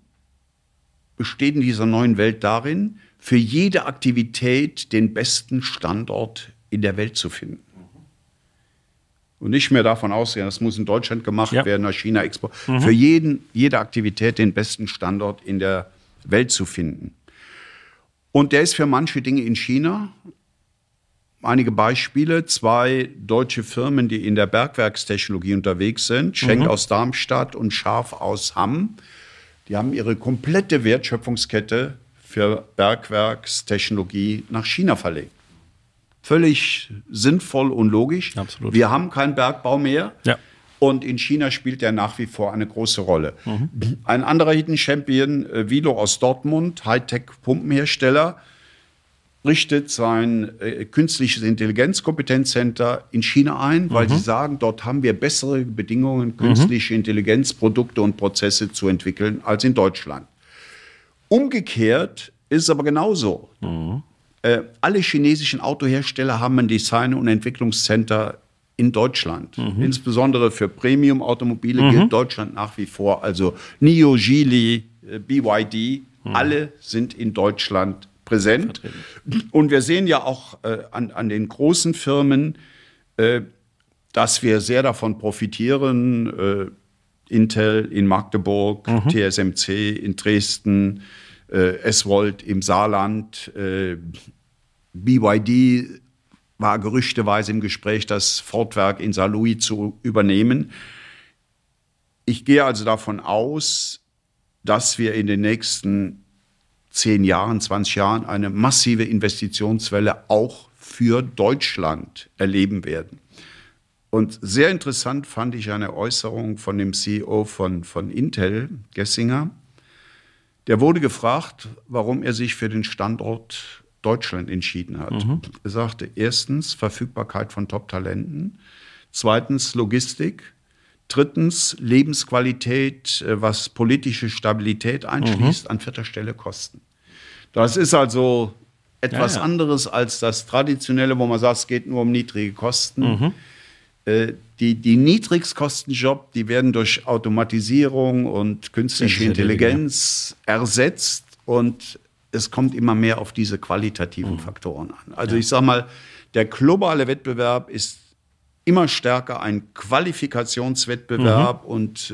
besteht in dieser neuen Welt darin, für jede Aktivität den besten Standort in der Welt zu finden. Und nicht mehr davon ausgehen, das muss in Deutschland gemacht ja. werden, nach China Expo. Mhm. Für jeden, jede Aktivität den besten Standort in der Welt zu finden. Und der ist für manche Dinge in China. Einige Beispiele, zwei deutsche Firmen, die in der Bergwerkstechnologie unterwegs sind, Schenk mhm. aus Darmstadt und Scharf aus Hamm, die haben ihre komplette Wertschöpfungskette für Bergwerkstechnologie nach China verlegt. Völlig sinnvoll und logisch. Absolut. Wir haben keinen Bergbau mehr. Ja. Und in China spielt er nach wie vor eine große Rolle. Mhm. Ein anderer Hidden Champion, äh, Vilo aus Dortmund, Hightech-Pumpenhersteller, richtet sein äh, künstliches Intelligenzkompetenzcenter in China ein, weil mhm. sie sagen, dort haben wir bessere Bedingungen, künstliche mhm. Intelligenzprodukte und Prozesse zu entwickeln als in Deutschland. Umgekehrt ist es aber genauso. Mhm. Äh, alle chinesischen Autohersteller haben ein Design- und Entwicklungscenter in Deutschland. Mhm. Insbesondere für Premium-Automobile mhm. gilt Deutschland nach wie vor. Also NIO, Geely, äh, BYD, mhm. alle sind in Deutschland präsent. Und wir sehen ja auch äh, an, an den großen Firmen, äh, dass wir sehr davon profitieren. Intel in Magdeburg, mhm. TSMC in Dresden, äh, S-Volt im Saarland, äh, BYD war gerüchteweise im Gespräch, das Fortwerk in Saarlouis zu übernehmen. Ich gehe also davon aus, dass wir in den nächsten zehn Jahren, 20 Jahren eine massive Investitionswelle auch für Deutschland erleben werden. Und sehr interessant fand ich eine Äußerung von dem CEO von, von Intel, Gessinger. Der wurde gefragt, warum er sich für den Standort Deutschland entschieden hat. Mhm. Er sagte erstens Verfügbarkeit von Top-Talenten, zweitens Logistik, drittens Lebensqualität, äh, was politische Stabilität einschließt, mhm. an vierter Stelle Kosten. Das ist also etwas ja, ja. anderes als das traditionelle, wo man sagt, es geht nur um niedrige Kosten. Mhm. Äh, die, die Niedrigskostenjob, die werden durch Automatisierung und künstliche Intelligenz ersetzt und es kommt immer mehr auf diese qualitativen mhm. Faktoren an. Also ja. ich sage mal, der globale Wettbewerb ist immer stärker ein Qualifikationswettbewerb mhm. und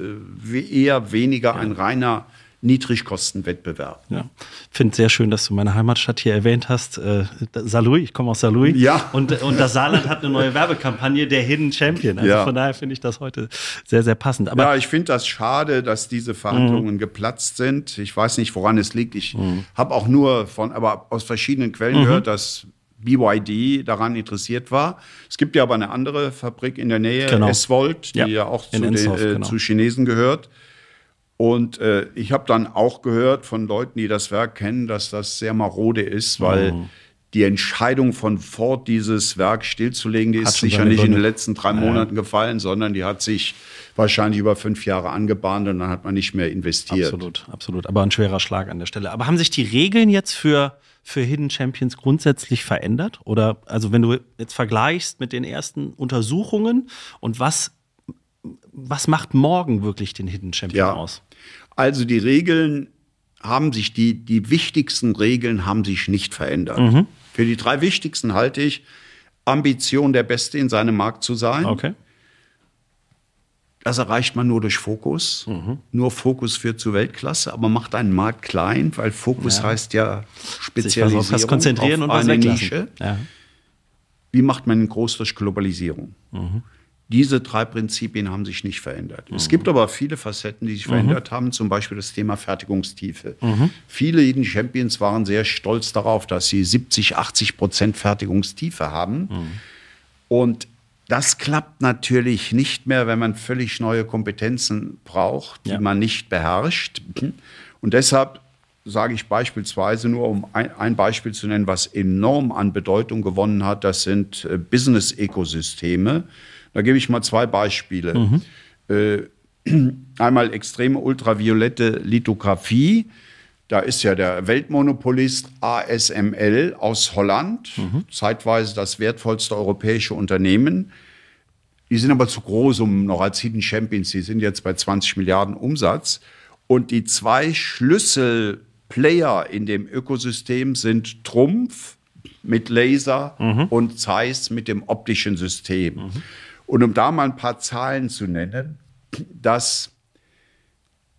äh, eher weniger ein reiner Niedrigkostenwettbewerb. Ja, finde sehr schön, dass du meine Heimatstadt hier erwähnt hast. Äh, Saarlouis, ich komme aus Saarlouis. Ja. Und, und das Saarland hat eine neue Werbekampagne, der Hidden Champion. Also Ja. von daher finde ich das heute sehr, sehr passend. Aber ja, ich finde das schade, dass diese Verhandlungen geplatzt sind. Ich weiß nicht, woran es liegt. Ich habe auch nur von, aber aus verschiedenen Quellen gehört, dass BYD daran interessiert war. Es gibt ja aber eine andere Fabrik in der Nähe, Genau. Eswold, die Ja, ja, auch zu, den, äh, genau. zu Chinesen gehört. Und äh, ich habe dann auch gehört von Leuten, die das Werk kennen, dass das sehr marode ist, weil Mhm. die Entscheidung von Ford, dieses Werk stillzulegen, die Hat ist sicher nicht in Gründe. den letzten drei Monaten gefallen, sondern die hat sich wahrscheinlich über fünf Jahre angebahnt und dann hat man nicht mehr investiert. Absolut, absolut. Aber ein schwerer Schlag an der Stelle. Aber haben sich die Regeln jetzt für, für Hidden Champions grundsätzlich verändert? Oder also wenn du jetzt vergleichst mit den ersten Untersuchungen und was, was macht morgen wirklich den Hidden Champion Ja. aus? Also die Regeln haben sich, die, die wichtigsten Regeln haben sich nicht verändert. Mhm. Für die drei wichtigsten halte ich Ambition, der Beste in seinem Markt zu sein. Okay. Das erreicht man nur durch Fokus. Mhm. Nur Fokus führt zu Weltklasse, aber macht einen Markt klein, weil Fokus heißt ja Sich was auf Spezialisierung was konzentrieren auf und was eine weglassen. Nische. Ja. Wie macht man ihn groß durch Globalisierung? Mhm. Diese drei Prinzipien haben sich nicht verändert. Es gibt aber viele Facetten, die sich verändert haben, zum Beispiel das Thema Fertigungstiefe. Viele Hidden Champions waren sehr stolz darauf, dass sie 70, 80 Prozent Fertigungstiefe haben. Und das klappt natürlich nicht mehr, wenn man völlig neue Kompetenzen braucht, die Ja. man nicht beherrscht. Und deshalb sage ich beispielsweise nur, um ein, ein Beispiel zu nennen, was enorm an Bedeutung gewonnen hat, das sind äh, Business-Ökosysteme. Da gebe ich mal zwei Beispiele. Äh, einmal extreme ultraviolette Lithografie. Da ist ja der Weltmonopolist ASML aus Holland, zeitweise das wertvollste europäische Unternehmen. Die sind aber zu groß, um noch als Hidden Champions, die sind jetzt bei 20 Milliarden Umsatz. Und die zwei Schlüsselplayer in dem Ökosystem sind Trumpf mit Laser und Zeiss mit dem optischen System. Und um da mal ein paar Zahlen zu nennen, dass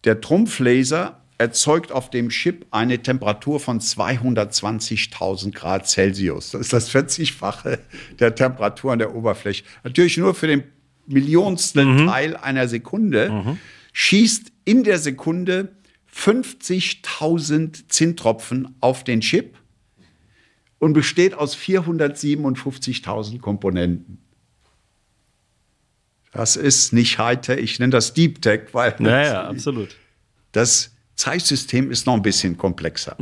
der Trumpflaser erzeugt auf dem Chip eine Temperatur von 220.000 Grad Celsius. Das ist das 40-fache der Temperatur an der Oberfläche. Natürlich nur für den Millionstel Teil einer Sekunde schießt in der Sekunde 50.000 Zinntropfen auf den Chip und besteht aus 457.000 Komponenten. Das ist nicht Hightech, ich nenne das Deep Tech, weil Ja, ja, absolut. das Zeitsystem ist noch ein bisschen komplexer.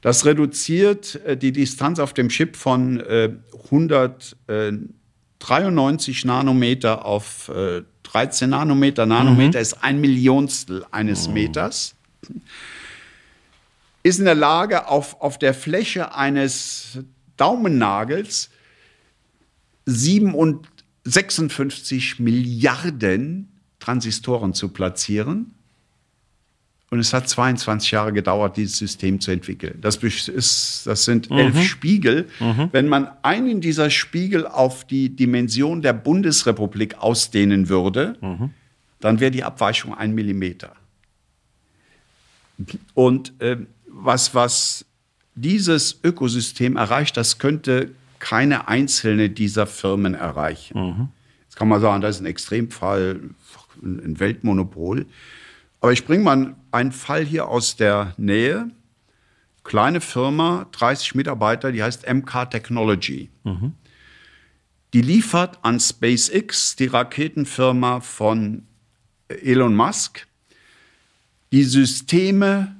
Das reduziert äh, die Distanz auf dem Chip von äh, 193 Nanometer auf äh, 13 Nanometer. Nanometer ist ein Millionstel eines Meters. Ist in der Lage, auf, auf der Fläche eines Daumennagels 7 und 56 Milliarden Transistoren zu platzieren. Und es hat 22 Jahre gedauert, dieses System zu entwickeln. Das, ist, das sind elf Spiegel. Wenn man einen dieser Spiegel auf die Dimension der Bundesrepublik ausdehnen würde, dann wäre die Abweichung ein Millimeter. Und äh, was, was dieses Ökosystem erreicht, das könnte keine einzelne dieser Firmen erreichen. Jetzt kann man sagen, das ist ein Extremfall, ein Weltmonopol. Aber ich bringe mal einen Fall hier aus der Nähe. Kleine Firma, 30 Mitarbeiter, die heißt MK Technology. Die liefert an SpaceX, die Raketenfirma von Elon Musk, die Systeme,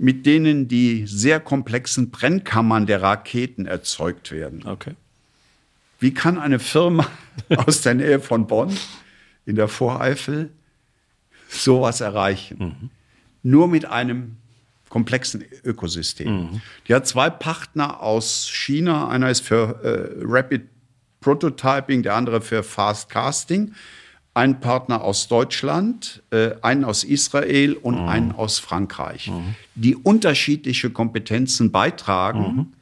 mit denen die sehr komplexen Brennkammern der Raketen erzeugt werden. Okay. Wie kann eine Firma aus der Nähe von Bonn in der Voreifel sowas erreichen? Nur mit einem komplexen Ökosystem. Die hat zwei Partner aus China. Einer ist für äh, Rapid Prototyping, der andere für Fast Casting. Ein Partner aus Deutschland, äh, einen aus Israel und einen aus Frankreich, die unterschiedliche Kompetenzen beitragen.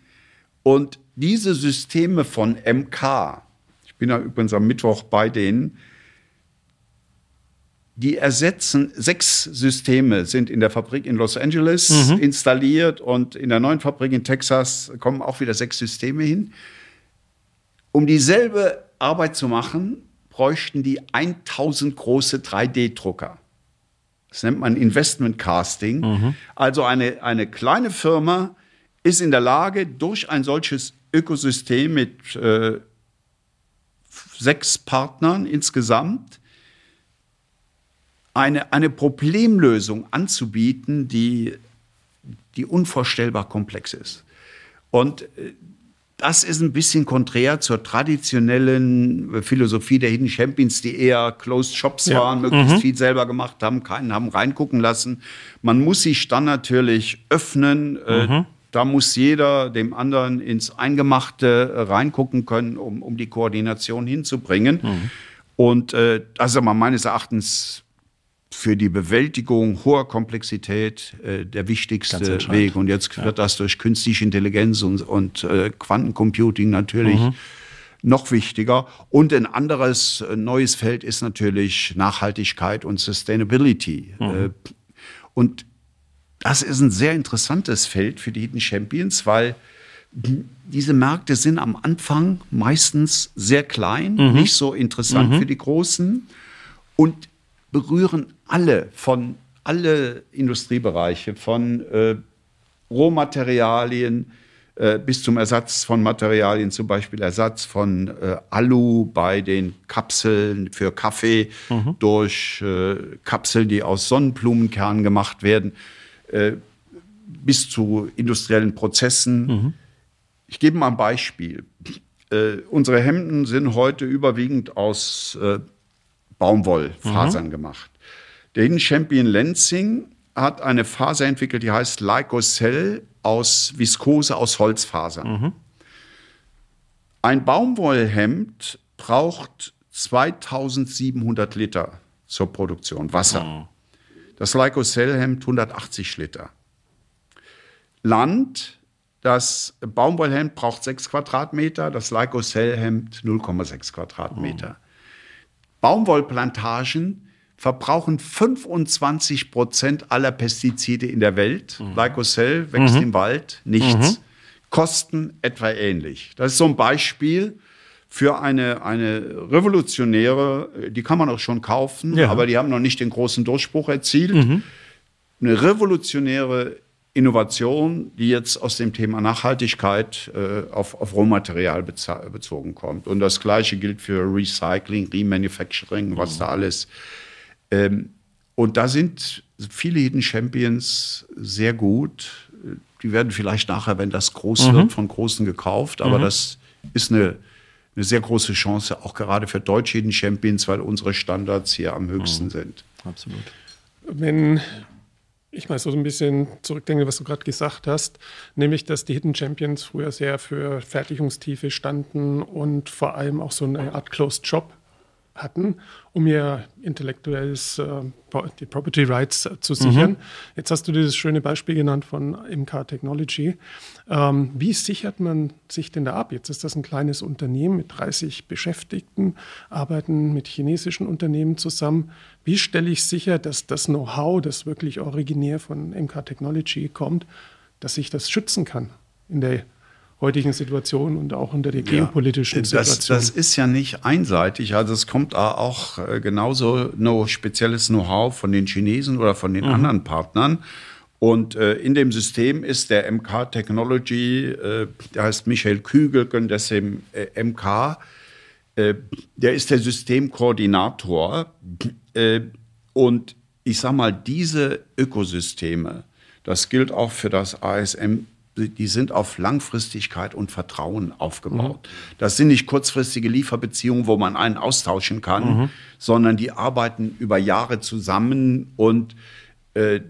Und diese Systeme von MK, ich bin ja übrigens am Mittwoch bei denen, die ersetzen, sechs Systeme sind in der Fabrik in Los Angeles mhm. installiert und in der neuen Fabrik in Texas kommen auch wieder sechs Systeme hin. Um dieselbe Arbeit zu machen, bräuchten die 1000 große 3D-Drucker. Das nennt man Investment Casting. Mhm. Also eine, eine kleine Firma ist in der Lage, durch ein solches Ökosystem mit äh, sechs Partnern insgesamt eine, eine Problemlösung anzubieten, die, die unvorstellbar komplex ist. Und äh, das ist ein bisschen konträr zur traditionellen Philosophie der Hidden Champions, die eher Closed Shops ja. waren, möglichst mhm. viel selber gemacht haben, keinen haben reingucken lassen. Man muss sich dann natürlich öffnen. Äh, mhm. Da muss jeder dem anderen ins Eingemachte reingucken können, um, um die Koordination hinzubringen. Mhm. Und äh, also meines Erachtens für die Bewältigung hoher Komplexität äh, der wichtigste Weg. Und jetzt ja. wird das durch künstliche Intelligenz und, und äh, Quantencomputing natürlich mhm. noch wichtiger. Und ein anderes äh, neues Feld ist natürlich Nachhaltigkeit und Sustainability. Mhm. Äh, und das ist ein sehr interessantes Feld für die Hidden Champions, weil diese Märkte sind am Anfang meistens sehr klein, mhm. nicht so interessant mhm. für die Großen. Und berühren alle von alle Industriebereiche, von äh, Rohmaterialien äh, bis zum Ersatz von Materialien, zum Beispiel Ersatz von äh, Alu bei den Kapseln für Kaffee mhm. durch äh, Kapseln, die aus Sonnenblumenkernen gemacht werden, äh, bis zu industriellen Prozessen. Mhm. Ich gebe mal ein Beispiel. Äh, unsere Hemden sind heute überwiegend aus Baumwollfasern mhm. gemacht. Der Hidden Champion Lenzing hat eine Faser entwickelt, die heißt Lycocell aus Viskose aus Holzfasern. Mhm. Ein Baumwollhemd braucht 2700 Liter zur Produktion Wasser. Mhm. Das Lycocell-Hemd 180 Liter. Land, das Baumwollhemd braucht 6 Quadratmeter, das Lycocell-Hemd 0,6 Quadratmeter. Mhm. Baumwollplantagen verbrauchen 25 Prozent aller Pestizide in der Welt. Mhm. Lycocell wächst mhm. im Wald, nichts. Mhm. Kosten etwa ähnlich. Das ist so ein Beispiel für eine, eine revolutionäre, die kann man auch schon kaufen, ja. aber die haben noch nicht den großen Durchbruch erzielt. Mhm. Eine revolutionäre Innovation, die jetzt aus dem Thema Nachhaltigkeit äh, auf, auf Rohmaterial bezogen kommt. Und das Gleiche gilt für Recycling, Remanufacturing, was mhm. da alles. Ähm, und da sind viele Hidden Champions sehr gut. Die werden vielleicht nachher, wenn das groß mhm. wird, von Großen gekauft. Aber mhm. das ist eine, eine sehr große Chance, auch gerade für deutsche Hidden Champions, weil unsere Standards hier am höchsten mhm. sind. Absolut. Wenn ich mal so ein bisschen zurückdenke, was du gerade gesagt hast, nämlich, dass die Hidden Champions früher sehr für Fertigungstiefe standen und vor allem auch so eine Art Closed Shop hatten, um ihr intellektuelles, äh, die Property Rights äh, zu sichern. Mhm. Jetzt hast du dieses schöne Beispiel genannt von MK Technology. Ähm, wie sichert man sich denn da ab? Jetzt ist das ein kleines Unternehmen mit 30 Beschäftigten, arbeiten mit chinesischen Unternehmen zusammen. Wie stelle ich sicher, dass das Know-how, das wirklich originär von MK Technology kommt, dass ich das schützen kann in der heutigen Situation und auch unter der geopolitischen ja, das, Situation. Das ist ja nicht einseitig. Also es kommt auch äh, genauso no, spezielles Know-how von den Chinesen oder von den mhm. anderen Partnern. Und äh, in dem System ist der MK Technology, äh, der heißt Michael Kügel, deswegen äh, MK, äh, der ist der Systemkoordinator. Äh, und ich sage mal, diese Ökosysteme, das gilt auch für das ASM die sind auf Langfristigkeit und Vertrauen aufgebaut. Mhm. Das sind nicht kurzfristige Lieferbeziehungen, wo man einen austauschen kann, mhm. sondern die arbeiten über Jahre zusammen und äh,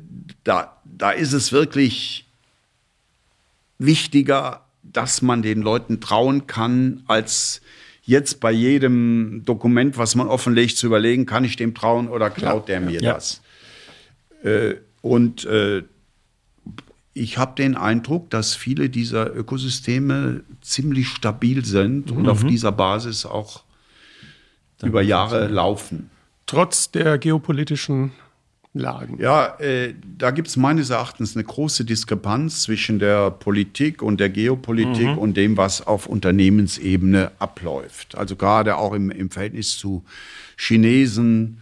da, da ist es wirklich wichtiger, dass man den Leuten trauen kann, als jetzt bei jedem Dokument, was man offenlegt, zu überlegen, kann ich dem trauen oder klaut ja, der mir ja. das? Äh, und äh, ich habe den Eindruck, dass viele dieser Ökosysteme ziemlich stabil sind mhm. und auf dieser Basis auch Dann über Jahre laufen. trotz der geopolitischen Lagen. Ja, äh, da gibt es meines Erachtens eine große Diskrepanz zwischen der Politik und der Geopolitik mhm. und dem, was auf Unternehmensebene abläuft. Also gerade auch im, im Verhältnis zu Chinesen,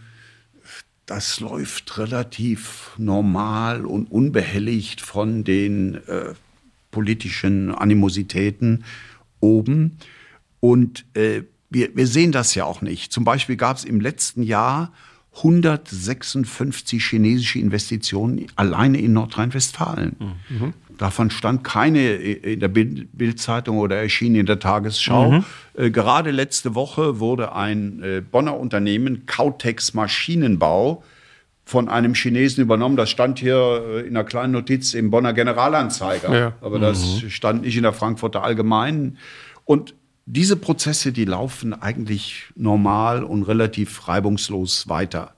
das läuft relativ normal und unbehelligt von den äh, politischen Animositäten oben. Und äh, wir, wir sehen das ja auch nicht. Zum Beispiel gab es im letzten Jahr 156 chinesische Investitionen alleine in Nordrhein-Westfalen. Mhm. Davon stand keine in der Bildzeitung oder erschien in der Tagesschau. Mhm. Äh, gerade letzte Woche wurde ein äh, Bonner Unternehmen, Kautex Maschinenbau, von einem Chinesen übernommen. Das stand hier äh, in einer kleinen Notiz im Bonner Generalanzeiger. Ja. Aber das mhm. stand nicht in der Frankfurter Allgemeinen. Und diese Prozesse, die laufen eigentlich normal und relativ reibungslos weiter.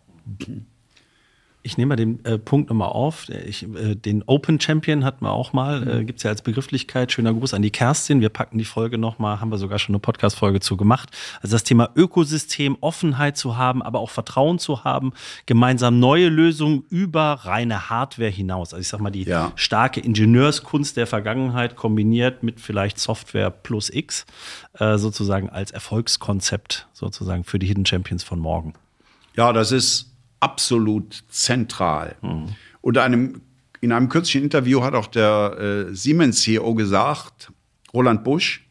Ich nehme mal den äh, Punkt nochmal auf. Ich, äh, den Open Champion hatten wir auch mal, äh, gibt es ja als Begrifflichkeit. Schöner Gruß an die Kerstin. Wir packen die Folge nochmal, haben wir sogar schon eine Podcast-Folge zu gemacht. Also das Thema Ökosystem, Offenheit zu haben, aber auch Vertrauen zu haben, gemeinsam neue Lösungen über reine Hardware hinaus. Also ich sag mal, die ja. starke Ingenieurskunst der Vergangenheit kombiniert mit vielleicht Software plus X, äh, sozusagen als Erfolgskonzept sozusagen für die Hidden Champions von morgen. Ja, das ist absolut zentral. Mhm. Und einem, in einem kürzlichen Interview hat auch der äh, Siemens-CEO gesagt, Roland Busch,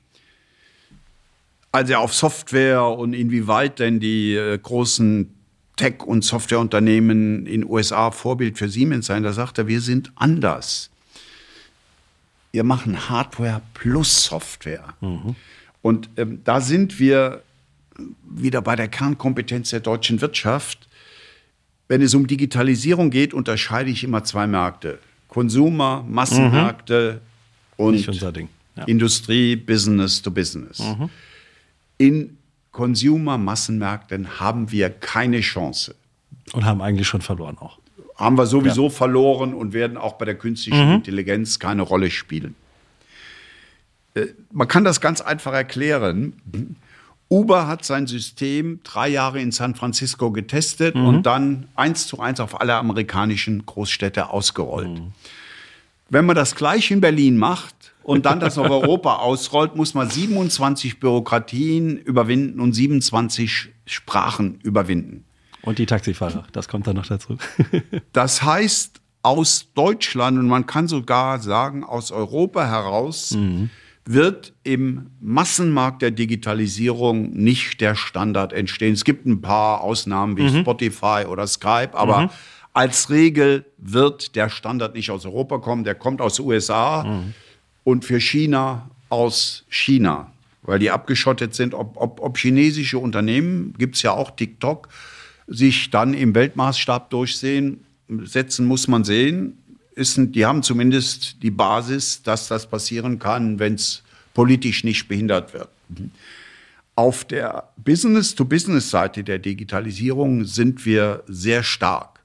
als er auf Software und inwieweit denn die äh, großen Tech- und Softwareunternehmen in USA Vorbild für Siemens sein, da sagt er, wir sind anders. Wir machen Hardware plus Software. Mhm. Und ähm, da sind wir wieder bei der Kernkompetenz der deutschen Wirtschaft. Wenn es um Digitalisierung geht, unterscheide ich immer zwei Märkte. Konsumer, Massenmärkte mhm. und ja. Industrie, Business to Business. Mhm. In Consumer-Massenmärkten haben wir keine Chance. Und haben eigentlich schon verloren auch. Haben wir sowieso ja. verloren und werden auch bei der künstlichen mhm. Intelligenz keine Rolle spielen. Äh, man kann das ganz einfach erklären. Uber hat sein System drei Jahre in San Francisco getestet mhm. und dann eins zu eins auf alle amerikanischen Großstädte ausgerollt. Mhm. Wenn man das gleich in Berlin macht und dann das auf Europa ausrollt, muss man 27 Bürokratien überwinden und 27 Sprachen überwinden. Und die Taxifahrer, das kommt dann noch dazu. das heißt, aus Deutschland und man kann sogar sagen, aus Europa heraus mhm wird im Massenmarkt der Digitalisierung nicht der Standard entstehen. Es gibt ein paar Ausnahmen wie mhm. Spotify oder Skype, aber mhm. als Regel wird der Standard nicht aus Europa kommen, der kommt aus USA mhm. und für China aus China, weil die abgeschottet sind. Ob, ob, ob chinesische Unternehmen, gibt es ja auch TikTok, sich dann im Weltmaßstab durchsehen, setzen muss man sehen ist, die haben zumindest die Basis, dass das passieren kann, wenn es politisch nicht behindert wird. Auf der Business-to-Business-Seite der Digitalisierung sind wir sehr stark.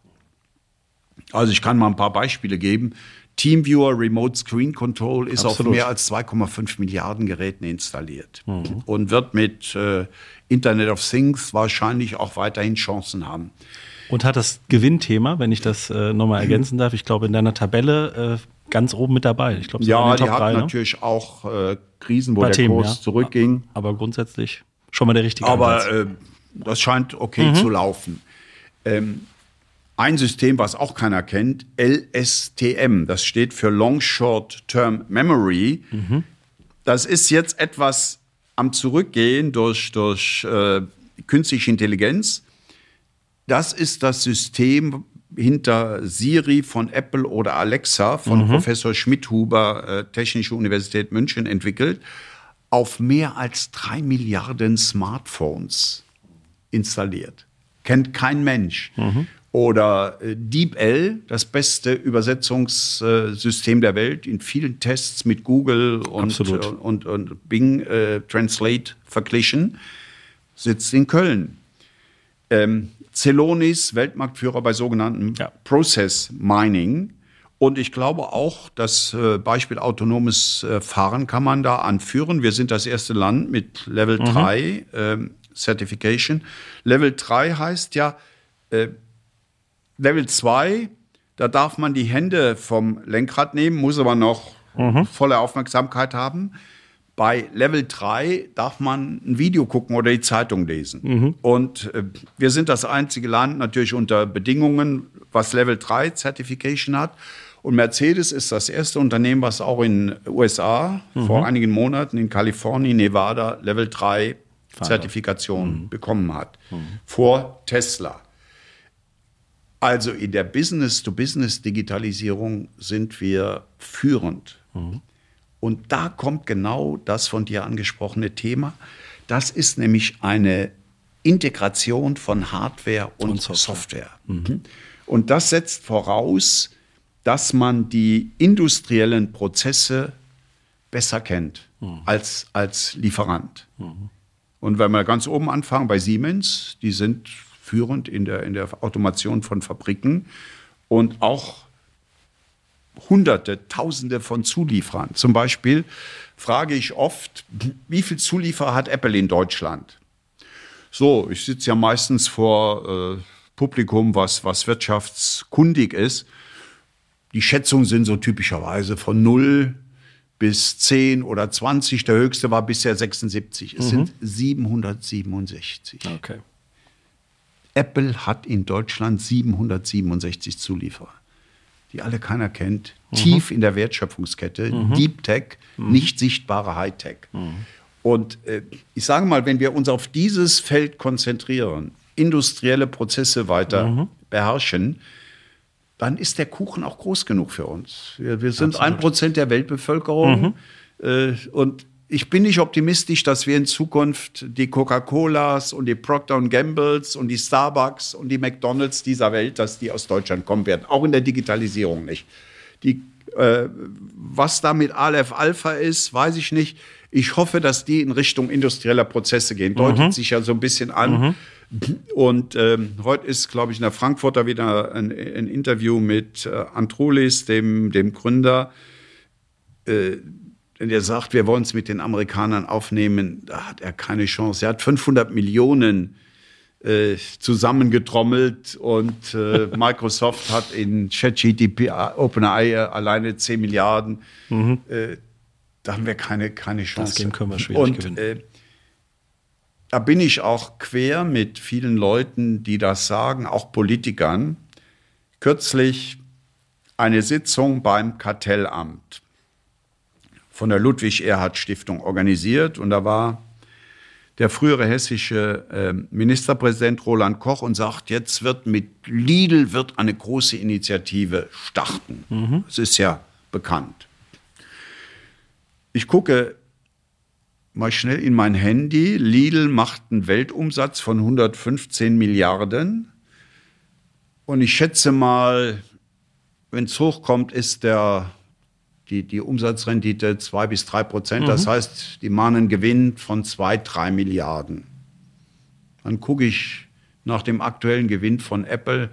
Also ich kann mal ein paar Beispiele geben. TeamViewer Remote Screen Control ist Absolut. auf mehr als 2,5 Milliarden Geräten installiert mhm. und wird mit äh, Internet of Things wahrscheinlich auch weiterhin Chancen haben. Und hat das Gewinnthema, wenn ich das äh, nochmal ergänzen darf, ich glaube, in deiner Tabelle äh, ganz oben mit dabei. Ich glaube, ja, die hat 3, ne? natürlich auch äh, Krisen, wo Bei der Themen, Kurs ja. zurückging. Aber grundsätzlich schon mal der richtige Aber äh, das scheint okay mhm. zu laufen. Ähm, ein System, was auch keiner kennt, LSTM, das steht für Long Short Term Memory. Mhm. Das ist jetzt etwas am Zurückgehen durch, durch äh, künstliche Intelligenz. Das ist das System hinter Siri von Apple oder Alexa von mhm. Professor Schmidhuber, äh, Technische Universität München, entwickelt, auf mehr als drei Milliarden Smartphones installiert. Kennt kein Mensch. Mhm. Oder äh, DeepL, das beste Übersetzungssystem der Welt, in vielen Tests mit Google und, äh, und, und, Bing äh, Translate verglichen, sitzt in Köln. Ähm, Celonis, Weltmarktführer bei sogenannten ja. Process Mining. Und ich glaube auch, das äh, Beispiel autonomes äh, Fahren kann man da anführen. Wir sind das erste Land mit Level mhm. 3 ähm, Certification. Level 3 heißt ja, Äh, Level 2, da darf man die Hände vom Lenkrad nehmen, muss aber noch mhm. volle Aufmerksamkeit haben. Bei Level 3 darf man ein Video gucken oder die Zeitung lesen. Mhm. Und äh, wir sind das einzige Land natürlich unter Bedingungen, was Level 3 Certification hat. Und Mercedes ist das erste Unternehmen, was auch in USA mhm. vor einigen Monaten in Kalifornien, Nevada Level 3 Zertifikation mhm. bekommen hat. Mhm. Vor Tesla. Also in der Business-to-Business-Digitalisierung sind wir führend. Mhm. Und da kommt genau das von dir angesprochene Thema. Das ist nämlich eine Integration von Hardware und, und Software. Software. Mhm. Und das setzt voraus, dass man die industriellen Prozesse besser kennt mhm. als, als Lieferant. Mhm. Und wenn wir ganz oben anfangen bei Siemens, die sind führend in der, in der Automation von Fabriken und auch Hunderte, Tausende von Zulieferern. Zum Beispiel frage ich oft, wie viel Zulieferer hat Apple in Deutschland? So, ich sitze ja meistens vor äh, Publikum, was, was wirtschaftskundig ist. Die Schätzungen sind so typischerweise von 0 bis 10 oder 20. Der höchste war bisher 76. Es mhm. sind 767. Okay. Apple hat in Deutschland 767 Zulieferer, die alle keiner kennt, mhm. tief in der Wertschöpfungskette, mhm. Deep Tech, mhm. nicht sichtbare Hightech. Mhm. Und äh, ich sage mal, wenn wir uns auf dieses Feld konzentrieren, industrielle Prozesse weiter mhm. beherrschen, dann ist der Kuchen auch groß genug für uns. Wir, wir sind ein Prozent der Weltbevölkerung mhm. äh, und ich bin nicht optimistisch, dass wir in Zukunft die Coca-Colas und die Procter Gambles und die Starbucks und die McDonalds dieser Welt, dass die aus Deutschland kommen werden. Auch in der Digitalisierung nicht. Die, äh, was da mit Aleph Alpha ist, weiß ich nicht. Ich hoffe, dass die in Richtung industrieller Prozesse gehen. Deutet mhm. sich ja so ein bisschen an. Mhm. Und ähm, heute ist, glaube ich, in der Frankfurter wieder ein, ein Interview mit äh, Antrulis, dem, dem Gründer. Äh, wenn er sagt, wir wollen es mit den Amerikanern aufnehmen, da hat er keine Chance. Er hat 500 Millionen äh, zusammengetrommelt und äh, Microsoft hat in ChatGTP, OpenAI alleine 10 Milliarden. Mhm. Äh, da haben wir keine, keine Chance. Das Game können wir schwierig und, gewinnen. Äh, da bin ich auch quer mit vielen Leuten, die das sagen, auch Politikern. Kürzlich eine Sitzung beim Kartellamt von der Ludwig-Erhard-Stiftung organisiert. Und da war der frühere hessische äh, Ministerpräsident Roland Koch und sagt, jetzt wird mit Lidl wird eine große Initiative starten. Mhm. Das ist ja bekannt. Ich gucke mal schnell in mein Handy. Lidl macht einen Weltumsatz von 115 Milliarden. Und ich schätze mal, wenn es hochkommt, ist der die, die Umsatzrendite 2 bis 3 Prozent. Mhm. Das heißt, die machen einen Gewinn von 2, 3 Milliarden. Dann gucke ich nach dem aktuellen Gewinn von Apple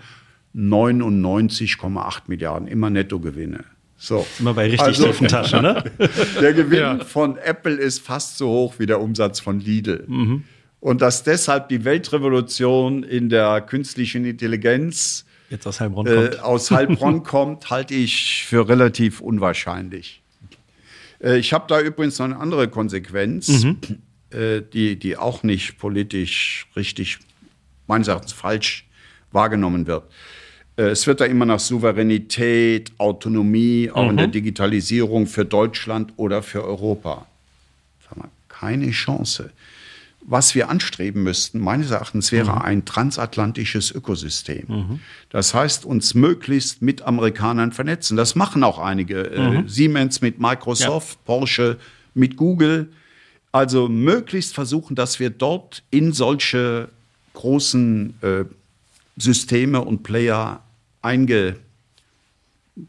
99,8 Milliarden, immer Nettogewinne. So. Immer bei richtig also, tiefen Taschen, ne? der Gewinn ja. von Apple ist fast so hoch wie der Umsatz von Lidl. Mhm. Und dass deshalb die Weltrevolution in der künstlichen Intelligenz jetzt aus Heilbronn kommt, äh, aus Heilbronn kommt halte ich für relativ unwahrscheinlich. Äh, ich habe da übrigens noch eine andere Konsequenz, mhm. äh, die, die auch nicht politisch richtig, meines Erachtens falsch wahrgenommen wird. Äh, es wird da immer nach Souveränität, Autonomie, auch mhm. in der mhm. Digitalisierung für Deutschland oder für Europa. Keine Chance was wir anstreben müssten, meines Erachtens, wäre mhm. ein transatlantisches Ökosystem. Mhm. Das heißt, uns möglichst mit Amerikanern vernetzen. Das machen auch einige. Äh, mhm. Äh, Siemens mit Microsoft, ja. Porsche mit Google. Also möglichst versuchen, dass wir dort in solche großen äh, Systeme und Player einge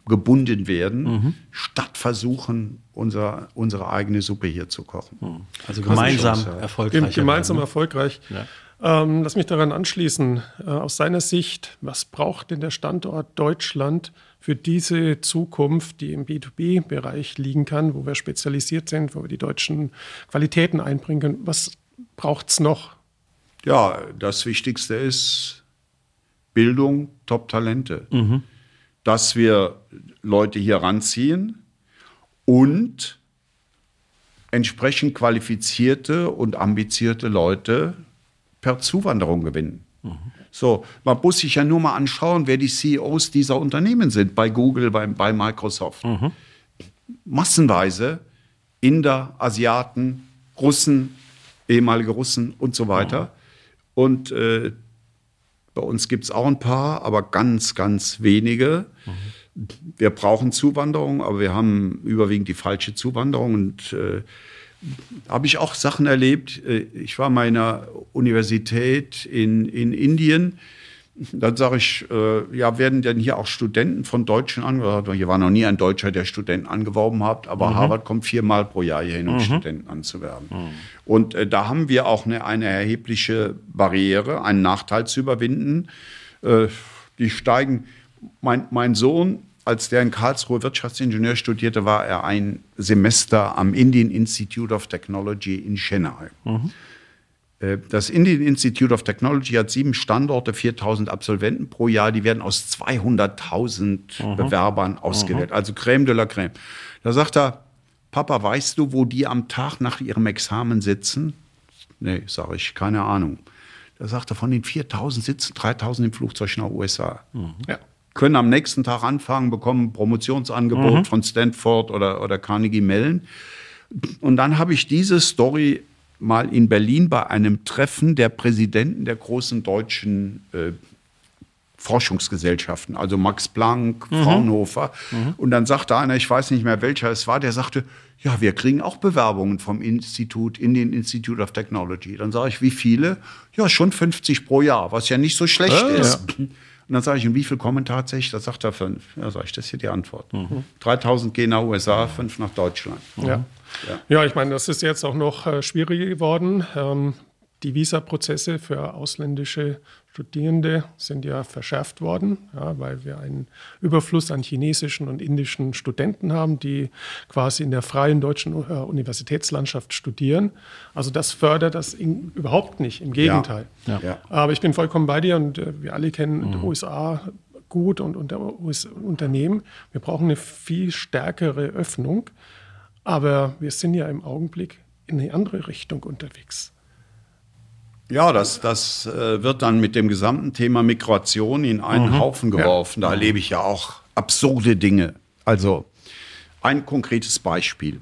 gebunden werden, mhm. statt versuchen, unser, unsere eigene Suppe hier zu kochen. Mhm. Also gemeinsam Chance, erfolgreich. Gemeinsam werden, ne? erfolgreich. Ja. Ähm, lass mich daran anschließen. Äh, aus seiner Sicht, was braucht denn der Standort Deutschland für diese Zukunft, die im B2B-Bereich liegen kann, wo wir spezialisiert sind, wo wir die deutschen Qualitäten einbringen können? Was braucht es noch? Ja, das Wichtigste ist Bildung, Top-Talente. Mhm. Dass wir Leute hier ranziehen und entsprechend qualifizierte und ambitionierte Leute per Zuwanderung gewinnen. Mhm. So, man muss sich ja nur mal anschauen, wer die CEOs dieser Unternehmen sind, bei Google, bei, bei Microsoft. Mhm. Massenweise Inder, Asiaten, Russen, ehemalige Russen und so weiter. Mhm. Und äh, bei uns gibt es auch ein paar, aber ganz, ganz wenige. Mhm. Wir brauchen Zuwanderung, aber wir haben überwiegend die falsche Zuwanderung. Und äh, habe ich auch Sachen erlebt. Äh, ich war meiner Universität in, in Indien. Dann sage ich, äh, ja, werden denn hier auch Studenten von Deutschen angeworben? Hier war noch nie ein Deutscher, der Studenten angeworben hat, aber mhm. Harvard kommt viermal pro Jahr hierhin, um mhm. Studenten anzuwerben. Mhm. Und äh, da haben wir auch eine, eine erhebliche Barriere, einen Nachteil zu überwinden. Äh, die steigen, mein, mein Sohn als der in Karlsruhe Wirtschaftsingenieur studierte, war er ein Semester am Indian Institute of Technology in Chennai. Äh, das Indian Institute of Technology hat sieben Standorte, 4000 Absolventen pro Jahr. Die werden aus 200.000 mhm. Bewerbern ausgewählt. Mhm. Also Crème de la Crème. Da sagt er, Papa, weißt du, wo die am Tag nach ihrem Examen sitzen? Nee, sage ich, keine Ahnung. Da sagt er, von den 4000 sitzen 3000 im Flugzeug nach USA. Mhm. Ja können am nächsten Tag anfangen, bekommen ein Promotionsangebot mhm. von Stanford oder, oder Carnegie Mellon. Und dann habe ich diese Story mal in Berlin bei einem Treffen der Präsidenten der großen deutschen äh, Forschungsgesellschaften, also Max Planck, mhm. Fraunhofer. Mhm. Und dann sagte einer, ich weiß nicht mehr welcher es war, der sagte, ja, wir kriegen auch Bewerbungen vom Institut, Indian Institute of Technology. Dann sage ich, wie viele? Ja, schon 50 pro Jahr, was ja nicht so schlecht äh, ist. Ja. Und dann sage ich, und wie viel kommen tatsächlich? Da sagt er fünf. Ja, sage ich, das ist hier die Antwort. Mhm. 3000 gehen nach USA, fünf nach Deutschland. Ja. Ja. Ja. ich meine, das ist jetzt auch noch äh, schwieriger geworden. Ähm, die Visaprozesse für ausländische Studierende sind ja verschärft worden, ja, weil wir einen Überfluss an chinesischen und indischen Studenten haben, die quasi in der freien deutschen äh, Universitätslandschaft studieren. Also das fördert das in, überhaupt nicht, im Gegenteil. Ja. Ja. Aber ich bin vollkommen bei dir und äh, wir alle kennen mhm. die USA gut und, und US Unternehmen. Wir brauchen eine viel stärkere Öffnung, aber wir sind ja im Augenblick in eine andere Richtung unterwegs. Ja, das, das äh, wird dann mit dem gesamten Thema Migration in einen mhm. Haufen geworfen. Ja. Da erlebe ich ja auch absurde Dinge. Also ein konkretes Beispiel.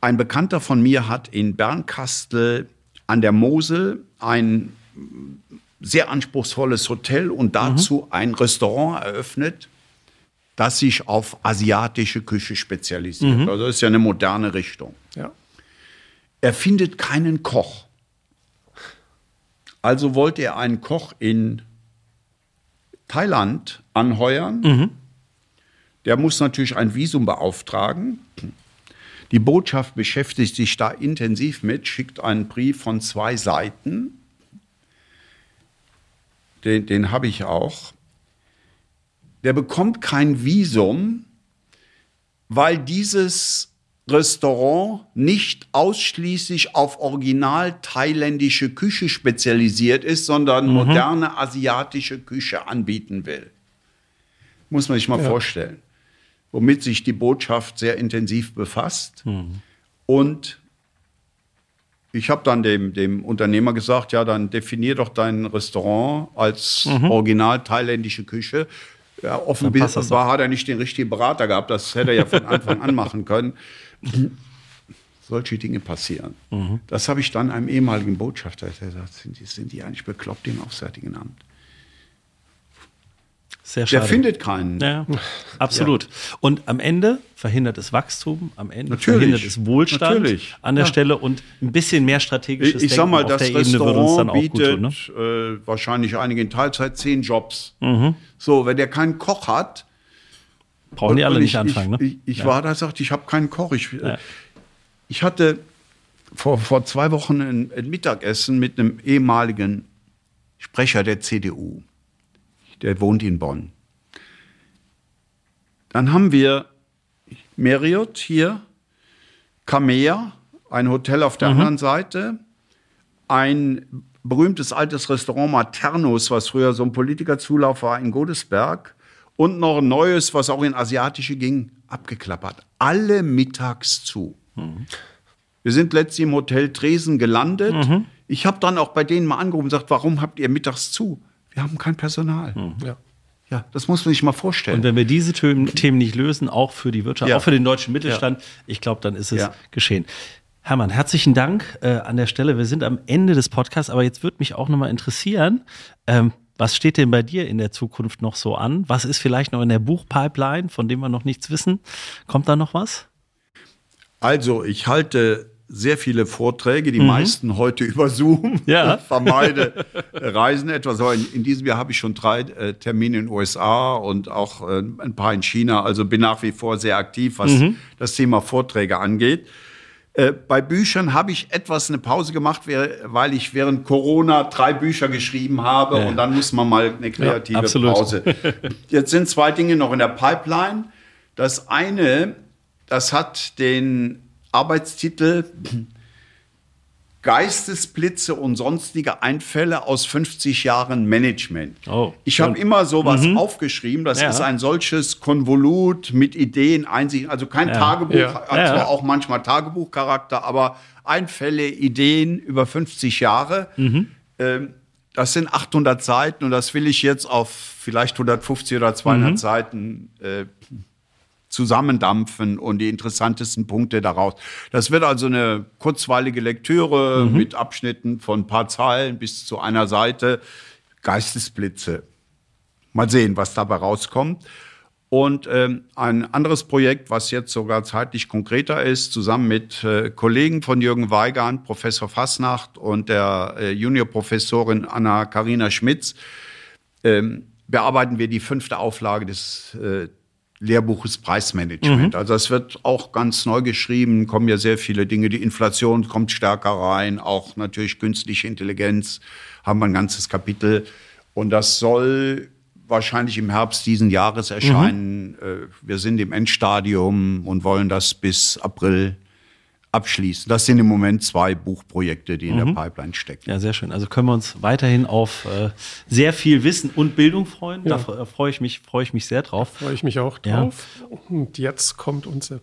Ein Bekannter von mir hat in Bernkastel an der Mosel ein sehr anspruchsvolles Hotel und dazu mhm. ein Restaurant eröffnet, das sich auf asiatische Küche spezialisiert. Mhm. Also das ist ja eine moderne Richtung. Ja. Er findet keinen Koch. Also wollte er einen Koch in Thailand anheuern. Mhm. Der muss natürlich ein Visum beauftragen. Die Botschaft beschäftigt sich da intensiv mit, schickt einen Brief von zwei Seiten. Den, den habe ich auch. Der bekommt kein Visum, weil dieses Restaurant nicht ausschließlich auf original thailändische Küche spezialisiert ist, sondern mhm. moderne asiatische Küche anbieten will. Muss man sich mal ja. vorstellen. Womit sich die Botschaft sehr intensiv befasst. Mhm. Und ich habe dann dem, dem Unternehmer gesagt, ja, dann definier doch dein Restaurant als mhm. original thailändische Küche. Ja, offenbar hat er nicht den richtigen Berater gehabt, das hätte er ja von Anfang an machen können. solche Dinge passieren. Mhm. Das habe ich dann einem ehemaligen Botschafter gesagt, sind die, sind die eigentlich bekloppt im Auswärtigen Amt? Sehr schade. Der findet keinen. Ja, absolut. Ja. Und am Ende verhindert es Wachstum, am Ende Natürlich. verhindert es Wohlstand Natürlich. an der ja. Stelle und ein bisschen mehr strategisches ich, ich Denken mal, auf das der Restaurant Ebene würde uns dann auch bietet, gut tun. Ne? Äh, wahrscheinlich einige in Teilzeit zehn Jobs. Mhm. So, wenn der keinen Koch hat, Brauchen die alle ich, nicht anfangen, ne? Ich, ich war da, sagte, ich habe keinen Koch. Ich, ja. ich hatte vor, vor zwei Wochen ein, ein, Mittagessen mit einem ehemaligen Sprecher der CDU. Der wohnt in Bonn. Dann haben wir Marriott hier, Kamea, ein Hotel auf der mhm. anderen Seite, ein berühmtes altes Restaurant Maternus, was früher so ein Politikerzulauf war in Godesberg. Und noch ein neues, was auch in asiatische ging, abgeklappert. Alle mittags zu. Mhm. Wir sind letztlich im Hotel Dresden gelandet. Mhm. Ich habe dann auch bei denen mal angerufen und gesagt, warum habt ihr mittags zu? Wir haben kein Personal. Mhm. Ja. Ja, das muss man sich mal vorstellen. Und wenn wir diese Themen nicht lösen, auch für die Wirtschaft, ja. auch für den deutschen Mittelstand, ja. ich glaube, dann ist es ja. geschehen. Hermann, herzlichen Dank äh, an der Stelle. Wir sind am Ende des Podcasts, aber jetzt würde mich auch nochmal interessieren, ähm, was steht denn bei dir in der Zukunft noch so an? Was ist vielleicht noch in der Buchpipeline, von dem wir noch nichts wissen? Kommt da noch was? Also, ich halte sehr viele Vorträge, die mhm. meisten heute über Zoom. Ja. vermeide Reisen etwas. Aber in, in, diesem Jahr habe ich schon drei äh, Termine in den USA und auch äh, ein paar in China. Also bin nach wie vor sehr aktiv, was mhm. das Thema Vorträge angeht. Äh, bei Büchern habe ich etwas eine Pause gemacht, weil ich während Corona drei Bücher geschrieben habe ja. und dann muss man mal eine kreative ja, Pause. Jetzt sind zwei Dinge noch in der Pipeline. Das eine, das hat den Arbeitstitel Geistesblitze und sonstige Einfälle aus 50 Jahren Management. Oh, ich habe immer sowas mhm. aufgeschrieben. Das ja. ist ein solches Konvolut mit Ideen, Einsichten. Also kein ja. Tagebuch, ja. hat zwar auch manchmal Tagebuchcharakter, aber Einfälle, Ideen über 50 Jahre. Mhm. Ähm, das sind 800 Seiten und das will ich jetzt auf vielleicht 150 oder 200 mhm. Seiten äh, zusammendampfen und die interessantesten Punkte daraus. Das wird also eine kurzweilige Lektüre mhm. mit Abschnitten von ein paar Zeilen bis zu einer Seite. Geistesblitze. Mal sehen, was dabei rauskommt. Und ähm, ein anderes Projekt, was jetzt sogar zeitlich konkreter ist, zusammen mit äh, Kollegen von Jürgen Weigand, Professor Fassnacht und der äh, Juniorprofessorin Anna-Karina Schmitz, ähm, bearbeiten wir die fünfte Auflage des äh, Lehrbuches Preismanagement. Mhm. Also es wird auch ganz neu geschrieben, kommen ja sehr viele Dinge. Die Inflation kommt stärker rein, auch natürlich künstliche Intelligenz haben wir ein ganzes Kapitel. Und das soll wahrscheinlich im Herbst diesen Jahres erscheinen. Mhm. Wir sind im Endstadium und wollen das bis April abschließen. Das sind im Moment zwei Buchprojekte, die in mhm. der Pipeline stecken. Ja, sehr schön. Also können wir uns weiterhin auf äh, sehr viel Wissen und Bildung freuen. Ja. Da freue ich mich, freue ich mich sehr drauf. Freue ich mich auch drauf. Ja. Und jetzt kommt unser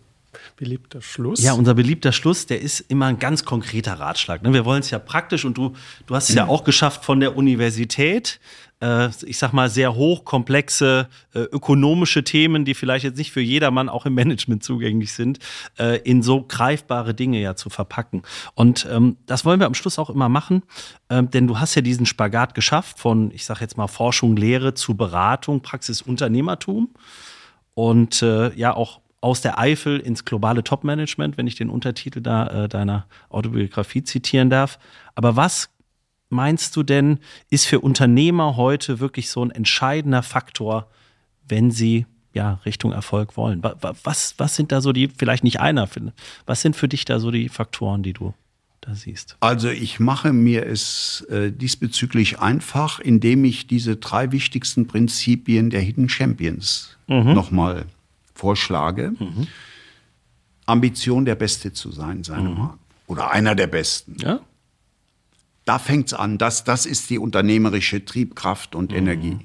beliebter Schluss. Ja, unser beliebter Schluss, der ist immer ein ganz konkreter Ratschlag. Ne? Wir wollen es ja praktisch und du, du hast es mhm. ja auch geschafft von der Universität äh, ich sag mal, sehr hochkomplexe äh, ökonomische Themen, die vielleicht jetzt nicht für jedermann auch im Management zugänglich sind, äh, in so greifbare Dinge ja zu verpacken. Und ähm, das wollen wir am Schluss auch immer machen, ähm, denn du hast ja diesen Spagat geschafft von, ich sag jetzt mal, Forschung, Lehre zu Beratung, Praxis, Unternehmertum und äh, ja auch aus der Eifel ins globale Top-Management, wenn ich den Untertitel da äh, deiner Autobiografie zitieren darf. Aber was meinst du denn, ist für Unternehmer heute wirklich so ein entscheidender Faktor, wenn sie ja, Richtung Erfolg wollen? Was, was sind da so die, vielleicht nicht einer, was sind für dich da so die Faktoren, die du da siehst? Also ich mache mir es äh, diesbezüglich einfach, indem ich diese drei wichtigsten Prinzipien der Hidden Champions mhm. nochmal vorschlage. Mhm. Ambition, der Beste zu sein, seine mhm. Markt. Oder einer der Besten. Ja. Da fängt's an. Das, das ist die unternehmerische Triebkraft und mhm. Energie.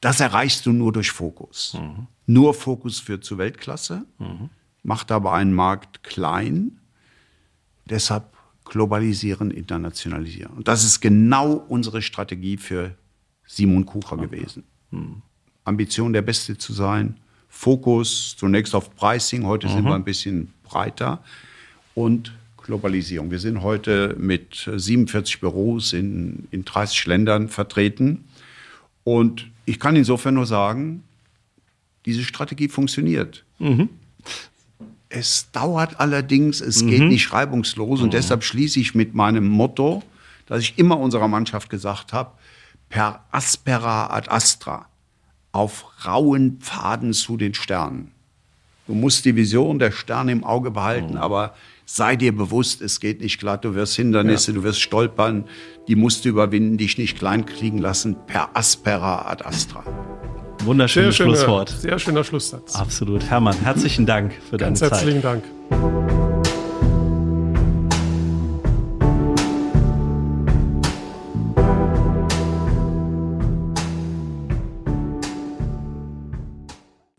Das erreichst du nur durch Fokus. Mhm. Nur Fokus führt zu Weltklasse, mhm. macht aber einen Markt klein. Deshalb globalisieren, internationalisieren. Und das ist genau unsere Strategie für Simon Kucher okay. gewesen. Mhm. Ambition, der Beste zu sein. Fokus zunächst auf Pricing. Heute sind mhm. wir ein bisschen breiter. Und Globalisierung. Wir sind heute mit 47 Büros in, in 30 Ländern vertreten. Und ich kann insofern nur sagen, diese Strategie funktioniert. Mhm. Es dauert allerdings, es mhm. geht nicht reibungslos. Und mhm. deshalb schließe ich mit meinem Motto, das ich immer unserer Mannschaft gesagt habe, per aspera ad astra, auf rauen Pfaden zu den Sternen. Du musst die Vision der Sterne im Auge behalten, mhm. aber sei dir bewusst, es geht nicht glatt, du wirst Hindernisse, ja. du wirst stolpern, die musst du überwinden, dich nicht klein kriegen lassen, per aspera ad astra. Wunderschönes sehr Schlusswort. Sehr schöner Schlusssatz. Absolut. Hermann, herzlichen Dank für deine Zeit. Ganz herzlichen Dank.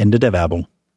Ende der Werbung.